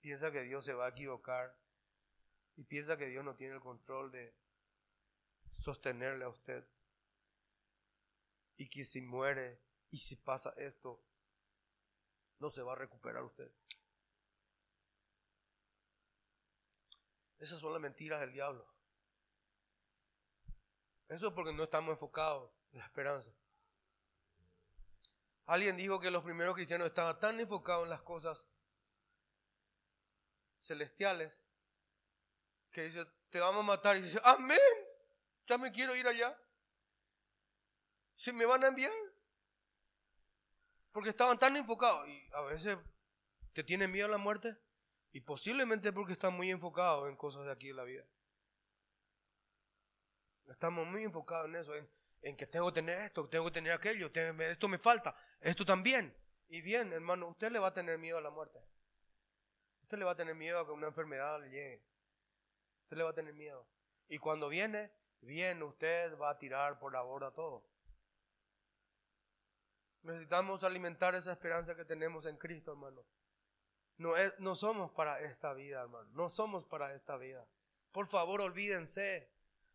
Piensa que Dios se va a equivocar y piensa que Dios no tiene el control de sostenerle a usted. Y que si muere y si pasa esto, no se va a recuperar usted. Esas son las mentiras del diablo. Eso es porque no estamos enfocados en la esperanza. Alguien dijo que los primeros cristianos estaban tan enfocados en las cosas celestiales que dice, te vamos a matar. Y dice, amén, ya me quiero ir allá. Se me van a enviar. Porque estaban tan enfocados y a veces te tienen miedo a la muerte. Y posiblemente porque están muy enfocados en cosas de aquí de la vida. Estamos muy enfocados en eso, que tengo que tener esto, tengo que tener aquello, esto me falta, esto también. Y bien, hermano, usted le va a tener miedo a la muerte. Usted le va a tener miedo a que una enfermedad le llegue. Usted le va a tener miedo. Y cuando viene, bien, usted va a tirar por la borda todo. Necesitamos alimentar esa esperanza que tenemos en Cristo, hermano. No, es, no somos para esta vida, hermano. No somos para esta vida. Por favor, olvídense.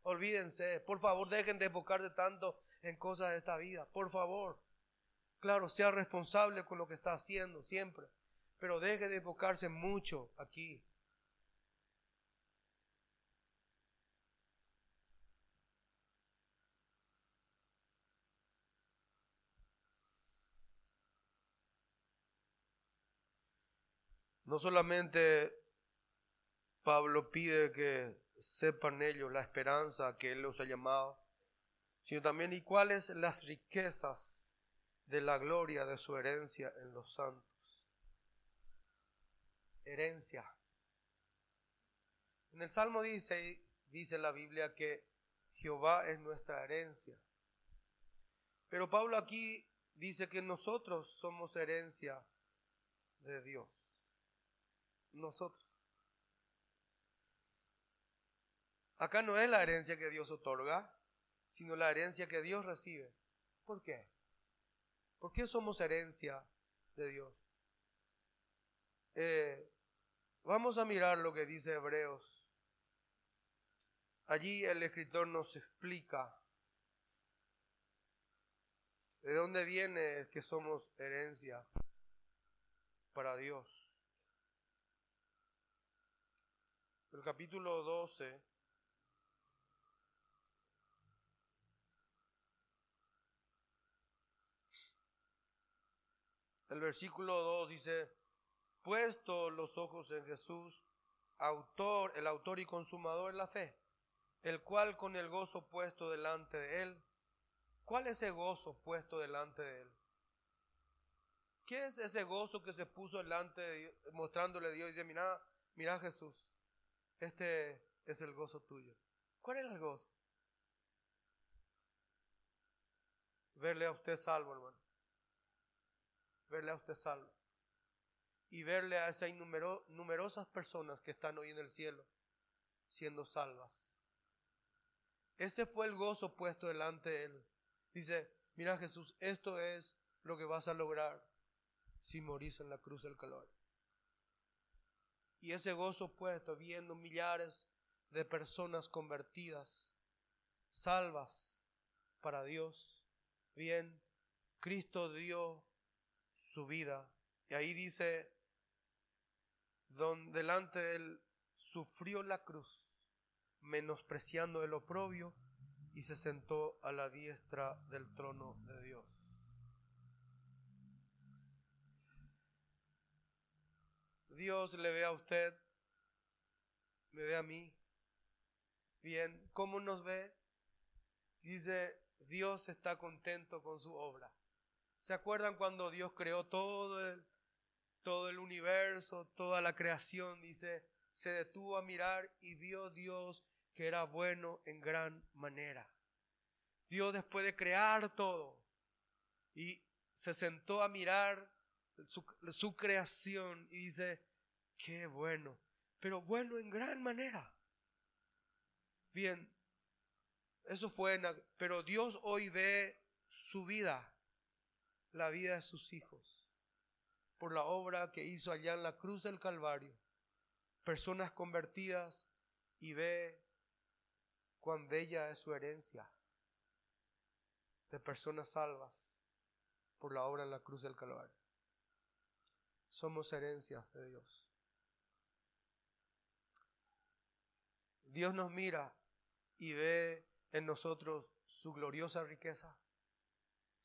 Olvídense. Por favor, dejen de enfocarse tanto en cosas de esta vida. Por favor. Claro, sea responsable con lo que está haciendo siempre. Pero deje de enfocarse mucho aquí. No solamente Pablo pide que sepan ellos la esperanza que Él los ha llamado, sino también y cuáles las riquezas de la gloria de su herencia en los santos. Herencia. En el Salmo dice, dice la Biblia que Jehová es nuestra herencia. Pero Pablo aquí dice que nosotros somos herencia de Dios nosotros. Acá no es la herencia que Dios otorga, sino la herencia que Dios recibe. ¿Por qué? ¿Por qué somos herencia de Dios? Eh, vamos a mirar lo que dice Hebreos. Allí el escritor nos explica de dónde viene que somos herencia para Dios. el capítulo 12, el versículo 2 dice, puesto los ojos en Jesús, autor, el autor y consumador de la fe. el cual con el gozo puesto delante de él, ¿cuál es ese gozo puesto delante de él? ¿Qué es ese gozo que se puso delante de Dios, mostrándole a Dios y dice, mira, mira Jesús, este es el gozo tuyo? ¿Cuál es el gozo? Verle a usted salvo, hermano. Verle a usted salvo. Y verle a esas numerosas personas que están hoy en el cielo siendo salvas. Ese fue el gozo puesto delante de él. Dice, mira Jesús, esto es lo que vas a lograr si morís en la cruz del calor. Y ese gozo puesto viendo millares de personas convertidas, salvas para Dios. Bien, Cristo dio su vida. Y ahí dice, donde delante de él sufrió la cruz, menospreciando el oprobio, y se sentó a la diestra del trono de Dios. Dios le ve a usted, me ve a mí. Bien, ¿cómo nos ve? Dice, Dios está contento con su obra. ¿Se acuerdan cuando Dios creó todo el, todo el universo, toda la creación? Dice, se detuvo a mirar y vio Dios que era bueno en gran manera. Dios después de crear todo y se sentó a mirar su, su creación y dice, Qué bueno, pero bueno en gran manera. Bien, eso fue, pero Dios hoy ve su vida, la vida de sus hijos, por la obra que hizo allá en la cruz del Calvario. Personas convertidas y ve cuán bella es su herencia de personas salvas por la obra en la cruz del Calvario. Somos herencia de Dios. Dios nos mira y ve en nosotros su gloriosa riqueza,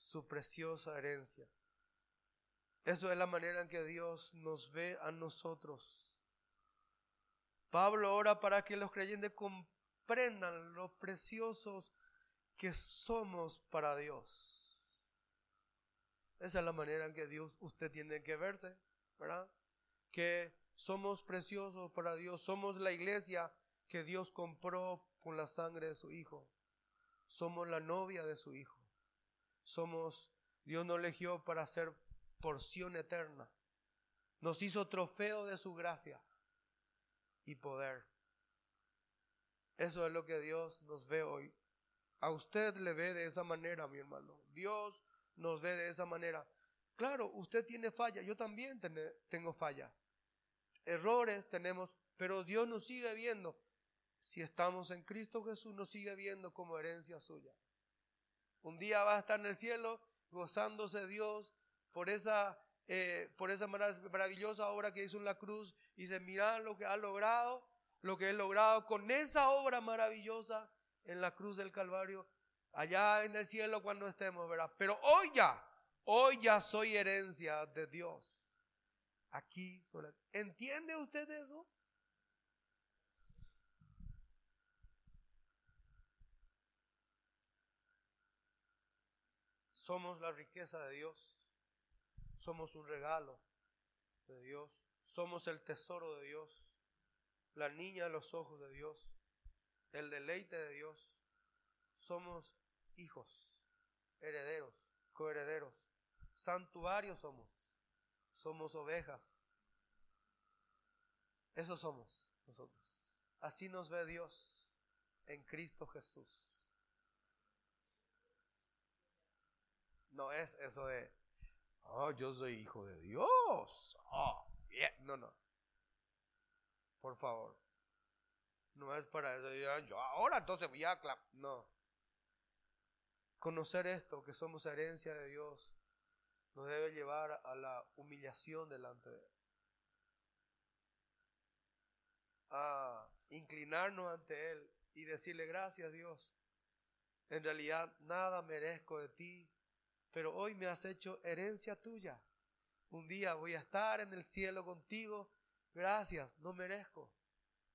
su preciosa herencia. Eso es la manera en que Dios nos ve a nosotros. Pablo ora para que los creyentes comprendan lo preciosos que somos para Dios. Esa es la manera en que Dios usted tiene que verse, ¿verdad? Que somos preciosos para Dios, somos la iglesia que Dios compró con la sangre de su Hijo. Somos la novia de su Hijo. Somos, Dios nos eligió para ser porción eterna. Nos hizo trofeo de su gracia y poder. Eso es lo que Dios nos ve hoy. A usted le ve de esa manera, mi hermano. Dios nos ve de esa manera. Claro, usted tiene falla, yo también tengo falla. Errores tenemos, pero Dios nos sigue viendo si estamos en Cristo Jesús, nos sigue viendo como herencia suya. Un día va a estar en el cielo gozándose Dios por esa, eh, por esa maravillosa obra que hizo en la cruz y se mira lo que ha logrado, lo que he logrado con esa obra maravillosa en la cruz del Calvario, allá en el cielo cuando estemos, ¿verdad? Pero hoy ya, hoy ya soy herencia de Dios. Aquí, ¿entiende usted eso? Somos la riqueza de Dios. Somos un regalo de Dios. Somos el tesoro de Dios. La niña de los ojos de Dios. El deleite de Dios. Somos hijos, herederos, coherederos. Santuarios somos. Somos ovejas. Eso somos nosotros. Así nos ve Dios en Cristo Jesús. No es eso de, oh, yo soy hijo de Dios. Oh, No, no. Por favor. No es para eso. Yo ahora entonces voy a... No. Conocer esto, que somos herencia de Dios, nos debe llevar a la humillación delante de Él. A inclinarnos ante Él y decirle gracias Dios. En realidad nada merezco de ti, pero hoy me has hecho herencia tuya. Un día voy a estar en el cielo contigo. Gracias, no merezco,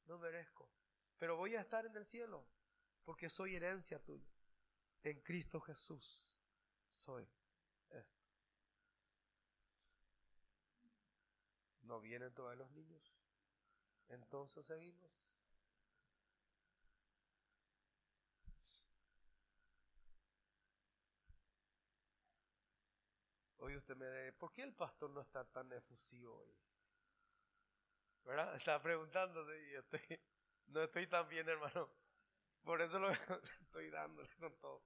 no merezco. Pero voy a estar en el cielo. porque soy herencia tuya. En Cristo Jesús soy esto. ¿No vienen todos los niños? Entonces seguimos. Hoy usted me dice, ¿por qué el pastor no está tan efusivo hoy? ¿Verdad? [LAUGHS] Está preguntándose y estoy, no estoy tan bien, hermano. Por eso lo [LAUGHS] estoy dándole con todo.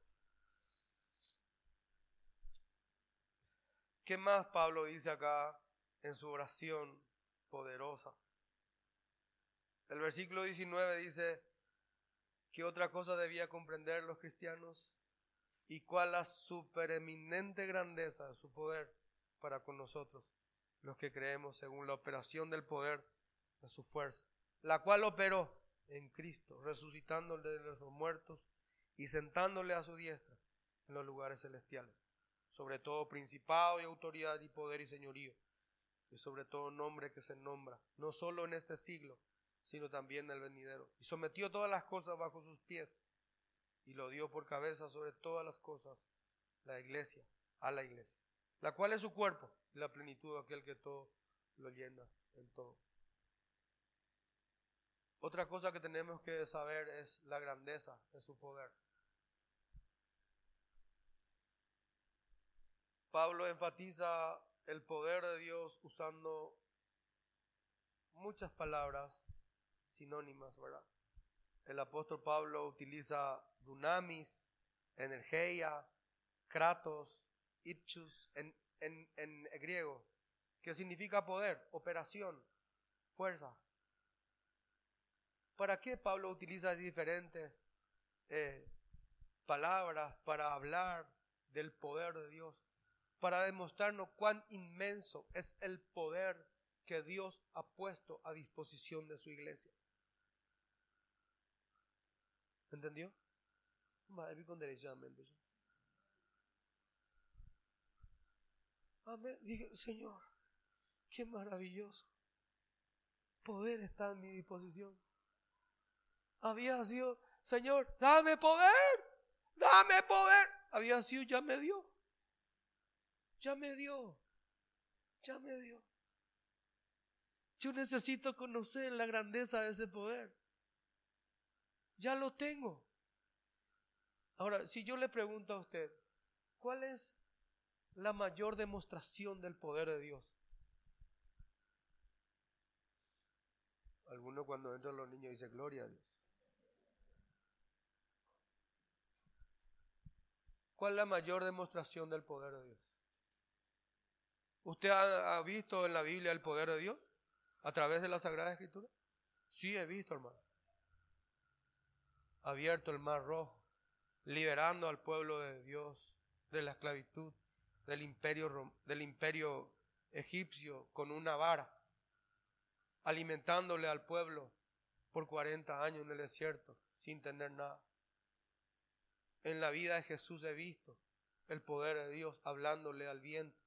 ¿Qué más Pablo dice acá en su oración poderosa? El versículo 19 dice, ¿qué otra cosa debía comprender los cristianos? ¿Y cuál la supereminente grandeza de su poder para con nosotros, los que creemos según la operación del poder de su fuerza, la cual operó en Cristo, resucitándole de los muertos y sentándole a su diestra en los lugares celestiales, sobre todo principado y autoridad y poder y señorío, y sobre todo nombre que se nombra, no solo en este siglo, sino también en el venidero. Y sometió todas las cosas bajo sus pies, y lo dio por cabeza sobre todas las cosas, la iglesia, a la iglesia, la cual es su cuerpo, y la plenitud de aquel que todo lo llena en todo. Otra cosa que tenemos que saber es la grandeza de su poder. Pablo enfatiza el poder de Dios usando muchas palabras sinónimas, ¿verdad? El apóstol Pablo utiliza dunamis, energía, kratos, ipchus en, en, en griego, que significa poder, operación, fuerza. ¿Para qué Pablo utiliza diferentes eh, palabras para hablar del poder de Dios? Para demostrarnos cuán inmenso es el poder que Dios ha puesto a disposición de su iglesia. ¿Entendió? Amén. Dije, Señor, qué maravilloso. Poder está a mi disposición había sido, Señor, dame poder, dame poder. Había sido, ya me dio. Ya me dio. Ya me dio. Yo necesito conocer la grandeza de ese poder. Ya lo tengo. Ahora, si yo le pregunto a usted, ¿cuál es la mayor demostración del poder de Dios? Alguno cuando entran los niños dice, gloria a Dios. ¿Cuál es la mayor demostración del poder de Dios? ¿Usted ha, visto en la Biblia el poder de Dios a través de la Sagrada Escritura? Sí, he visto, hermano. Abierto el mar rojo, liberando al pueblo de Dios de la esclavitud del imperio, del imperio egipcio con una vara, alimentándole al pueblo por 40 años en el desierto sin tener nada. En la vida de Jesús he visto el poder de Dios hablándole al viento,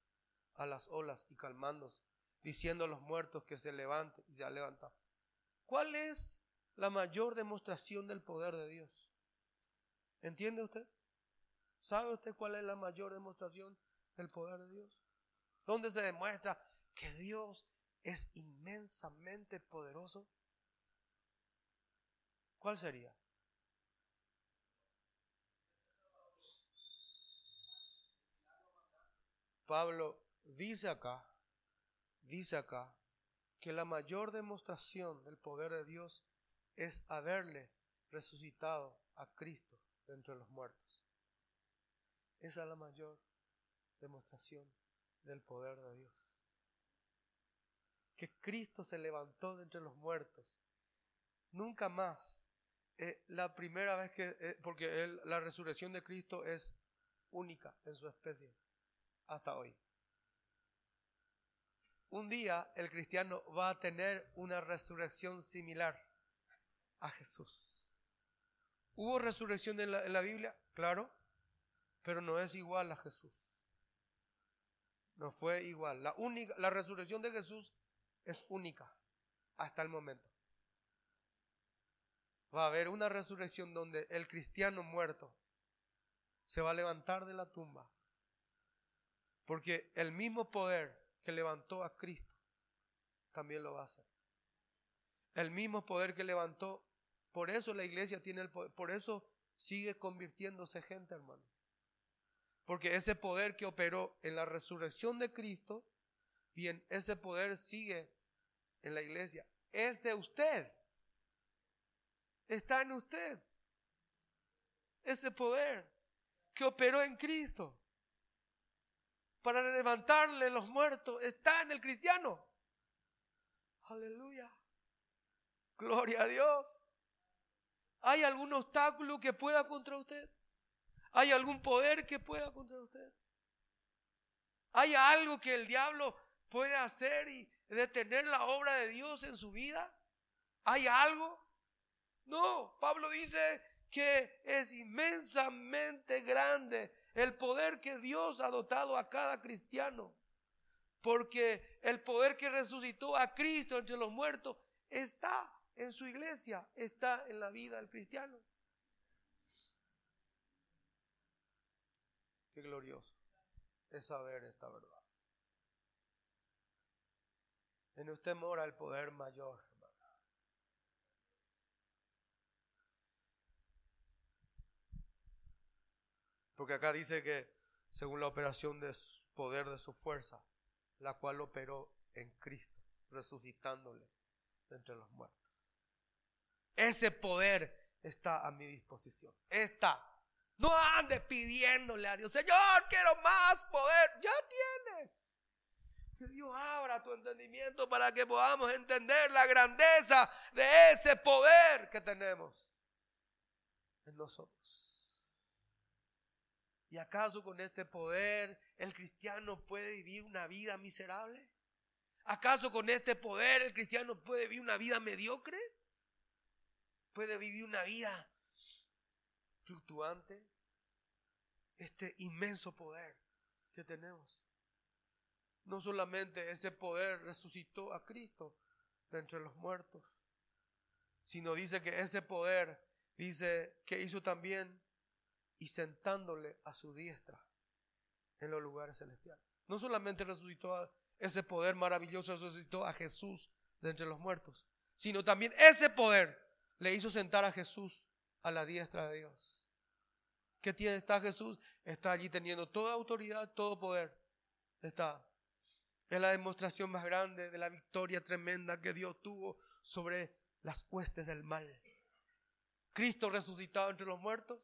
a las olas y calmándose, diciendo a los muertos que se levanten y se ha levantado. ¿Cuál es la mayor demostración del poder de Dios? ¿Entiende usted? ¿Sabe usted cuál es la mayor demostración del poder de Dios? ¿Dónde se demuestra que Dios es inmensamente poderoso? ¿Cuál sería? Pablo dice acá, dice acá, que la mayor demostración del poder de Dios es haberle resucitado a Cristo de entre los muertos. Esa es la mayor demostración del poder de Dios. Que Cristo se levantó de entre los muertos. Nunca más. Eh, la primera vez que, eh, porque la resurrección de Cristo es única en su especie hasta hoy. Un día el cristiano va a tener una resurrección similar a Jesús. ¿Hubo resurrección en la, Biblia? Claro, pero no es igual a Jesús. No fue igual. La, única, la resurrección de Jesús es única hasta el momento. va a haber una resurrección donde el cristiano muerto se va a levantar de la tumba. Porque el mismo poder que levantó a Cristo también lo va a hacer. El mismo poder que levantó, por eso la iglesia tiene el poder, por eso sigue convirtiéndose gente, hermano. Porque ese poder que operó en la resurrección de Cristo, bien, ese poder sigue en la iglesia. Es de usted. Está en usted. Ese poder que operó en Cristo para levantarle los muertos está en el cristiano. Aleluya. Gloria a Dios. ¿Hay algún obstáculo que pueda contra usted? ¿Hay algún poder que pueda contra usted? ¿Hay algo que el diablo puede hacer y detener la obra de Dios en su vida? ¿Hay algo? No, Pablo dice que es inmensamente grande el poder que Dios ha dotado a cada cristiano. Porque el poder que resucitó a Cristo entre los muertos está en su iglesia, está en la vida del cristiano. Qué glorioso es saber esta verdad. En usted mora el poder mayor. Porque acá dice que según la operación de poder de su fuerza, la cual operó en Cristo, resucitándole entre los muertos. Ese poder está a mi disposición. Está. No ande pidiéndole a Dios, Señor, quiero más poder. Ya tienes. Que Dios abra tu entendimiento para que podamos entender la grandeza de ese poder que tenemos en nosotros. ¿Y acaso con este poder el cristiano puede vivir una vida miserable? ¿Acaso con este poder el cristiano puede vivir una vida mediocre? ¿Puede vivir una vida fluctuante? Este inmenso poder que tenemos. No solamente ese poder resucitó a Cristo de entre los muertos, sino dice que ese poder, dice que hizo también y sentándole a su diestra en los lugares celestiales. No solamente resucitó ese poder maravilloso, resucitó a Jesús de entre los muertos, sino también ese poder le hizo sentar a Jesús a la diestra de Dios. ¿Qué tiene? Está Jesús, está allí teniendo toda autoridad, todo poder. Está. Es la demostración más grande de la victoria tremenda que Dios tuvo sobre las huestes del mal. Cristo resucitado entre los muertos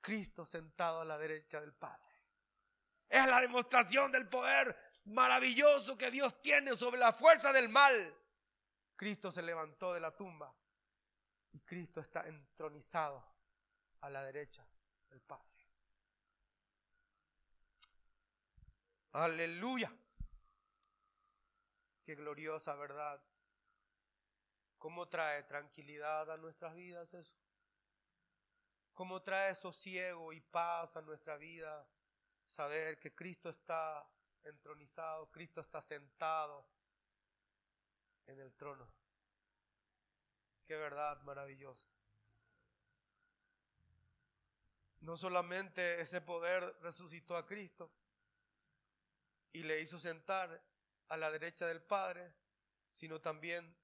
Cristo sentado a la derecha del Padre. Es la demostración del poder maravilloso que Dios tiene sobre la fuerza del mal. Cristo se levantó de la tumba y Cristo está entronizado a la derecha del Padre. Aleluya. Qué gloriosa verdad. ¿Cómo trae tranquilidad a nuestras vidas eso? cómo trae sosiego y paz a nuestra vida saber que Cristo está entronizado, Cristo está sentado en el trono. Qué verdad maravillosa. No solamente ese poder resucitó a Cristo y le hizo sentar a la derecha del Padre, sino también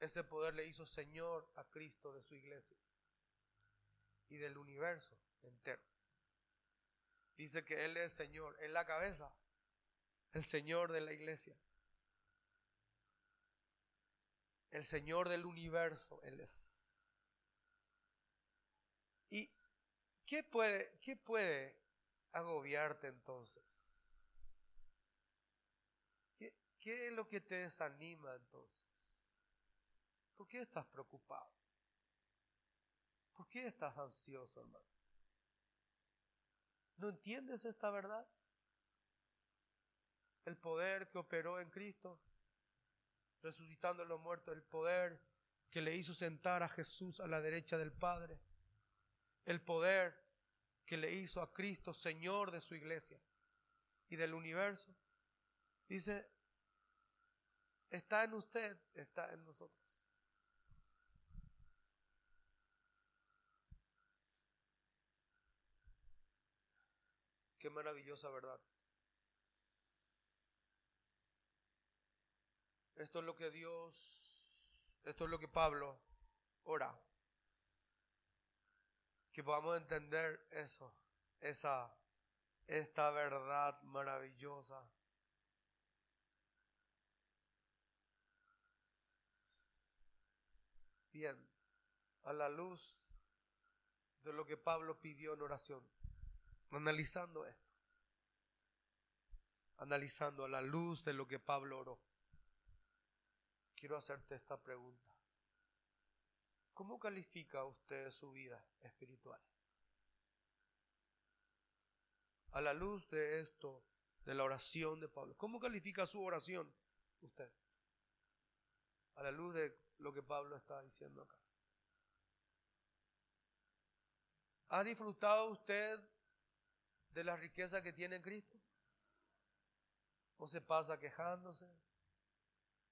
ese poder le hizo Señor a Cristo de su iglesia y del universo entero. Dice que Él es Señor, en la cabeza, el Señor de la iglesia. El Señor del universo, Él es. ¿Y qué puede, qué puede agobiarte entonces? ¿Qué, ¿Qué es lo que te desanima entonces? ¿Por qué estás preocupado? ¿Por qué estás ansioso, hermano? ¿No entiendes esta verdad? El poder que operó en Cristo, resucitando en los muertos, el poder que le hizo sentar a Jesús a la derecha del Padre, el poder que le hizo a Cristo Señor de su iglesia y del universo. Dice, está en usted, está en nosotros. Qué maravillosa verdad. Esto es lo que Dios, esto es lo que Pablo ora. Que podamos entender eso, esa, esta verdad maravillosa. Bien, a la luz de lo que Pablo pidió en oración, analizando esto, analizando a la luz de lo que Pablo oró, quiero hacerte esta pregunta. ¿Cómo califica usted su vida espiritual? A la luz de esto, de la oración de Pablo, ¿cómo califica su oración usted? A la luz de lo que Pablo está diciendo acá. ¿Ha disfrutado usted de la riqueza que tiene Cristo? ¿O se pasa quejándose?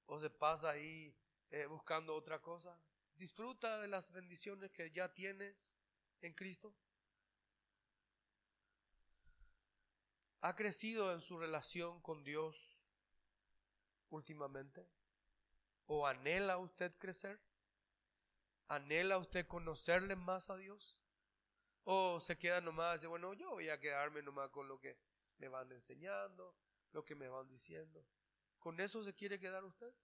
¿O se pasa ahí eh, buscando otra cosa? ¿Disfruta de las bendiciones que ya tienes en Cristo? ¿Ha crecido en su relación con Dios últimamente? ¿O anhela usted crecer? ¿Anhela usted conocerle más a Dios? O se queda nomás, dice, bueno, yo voy a quedarme nomás con lo que me van enseñando, lo que me van diciendo. ¿Con eso se quiere quedar usted?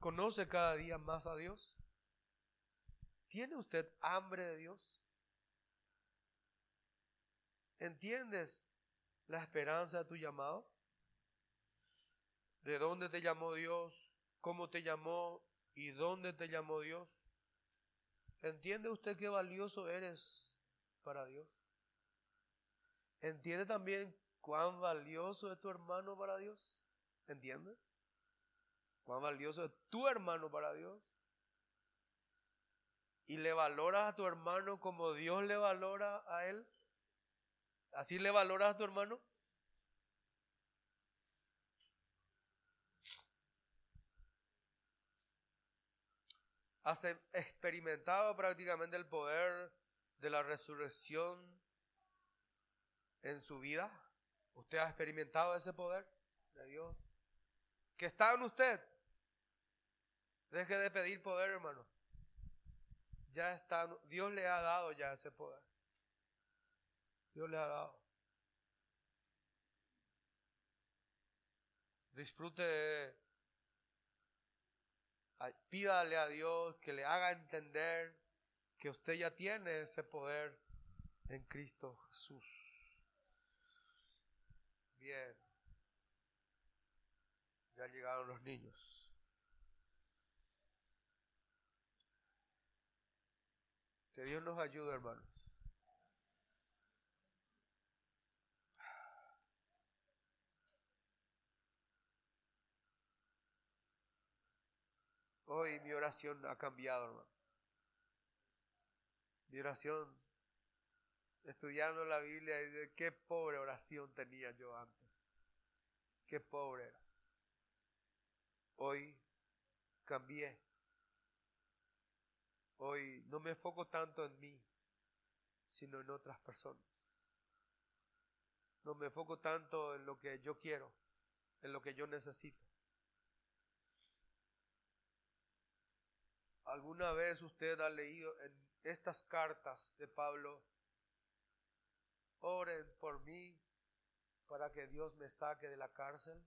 ¿Conoce cada día más a Dios? ¿Tiene usted hambre de Dios? ¿Entiendes la esperanza de tu llamado? ¿De dónde te llamó Dios? ¿Cómo te llamó? ¿Y dónde te llamó Dios? ¿Entiende usted qué valioso eres para Dios? ¿Entiende también cuán valioso es tu hermano para Dios? ¿Entiende? ¿Cuán valioso es tu hermano para Dios? ¿Y le valoras a tu hermano como Dios le valora a él? ¿Así le valoras a tu hermano? ¿Has experimentado prácticamente el poder de la resurrección en su vida? ¿Usted ha experimentado ese poder de Dios? Que está en usted. Deje de pedir poder, hermano. Ya está, Dios le ha dado ya ese poder. Dios le ha dado. Disfrute Pídale a Dios que le haga entender que usted ya tiene ese poder en Cristo Jesús. Bien. Ya llegaron los niños. Que Dios nos ayude, hermanos. Hoy mi oración ha cambiado, hermano. Mi oración, estudiando la Biblia, y de qué pobre oración tenía yo antes. Qué pobre era. Hoy cambié. Hoy no me enfoco tanto en mí, sino en otras personas. No me enfoco tanto en lo que yo quiero, en lo que yo necesito. ¿Alguna vez usted ha leído en estas cartas de Pablo, oren por mí para que Dios me saque de la cárcel?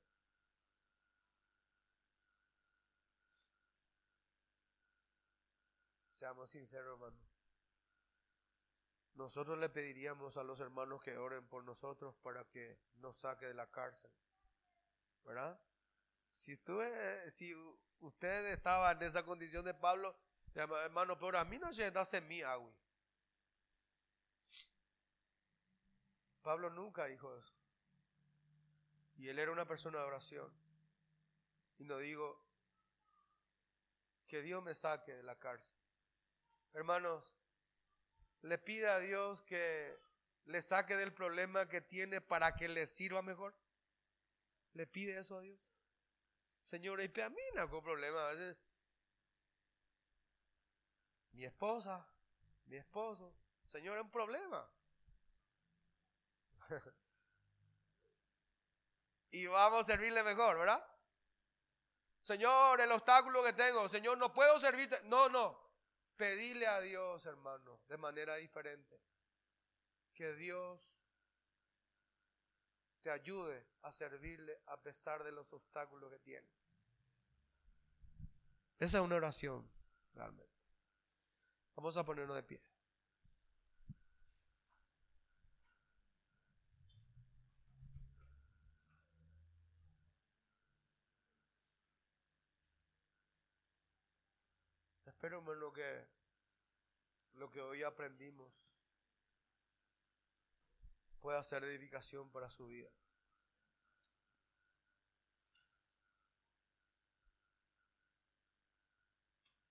Seamos sinceros, hermano. Nosotros le pediríamos a los hermanos que oren por nosotros para que nos saque de la cárcel. ¿Verdad? Si, tú, si usted estaba en esa condición de Pablo, hermano, pero a mí no se hace mi agua. Pablo nunca dijo eso. Y él era una persona de oración. Y no digo que Dios me saque de la cárcel. Hermanos, le pide a Dios que le saque del problema que tiene para que le sirva mejor. Le pide eso a Dios. Señor, y a mí no con problema. Mi esposa, mi esposo, Señor, es un problema. Y vamos a servirle mejor, ¿verdad? Señor, el obstáculo que tengo, Señor, no puedo servirte. No, no. Pedirle a Dios, hermano, de manera diferente. Que Dios te ayude a servirle a pesar de los obstáculos que tienes. Esa es una oración, realmente. Vamos a ponernos de pie. Espero, hermano, que lo que hoy aprendimos pueda ser edificación para su vida.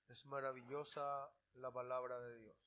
Es maravillosa la palabra de Dios.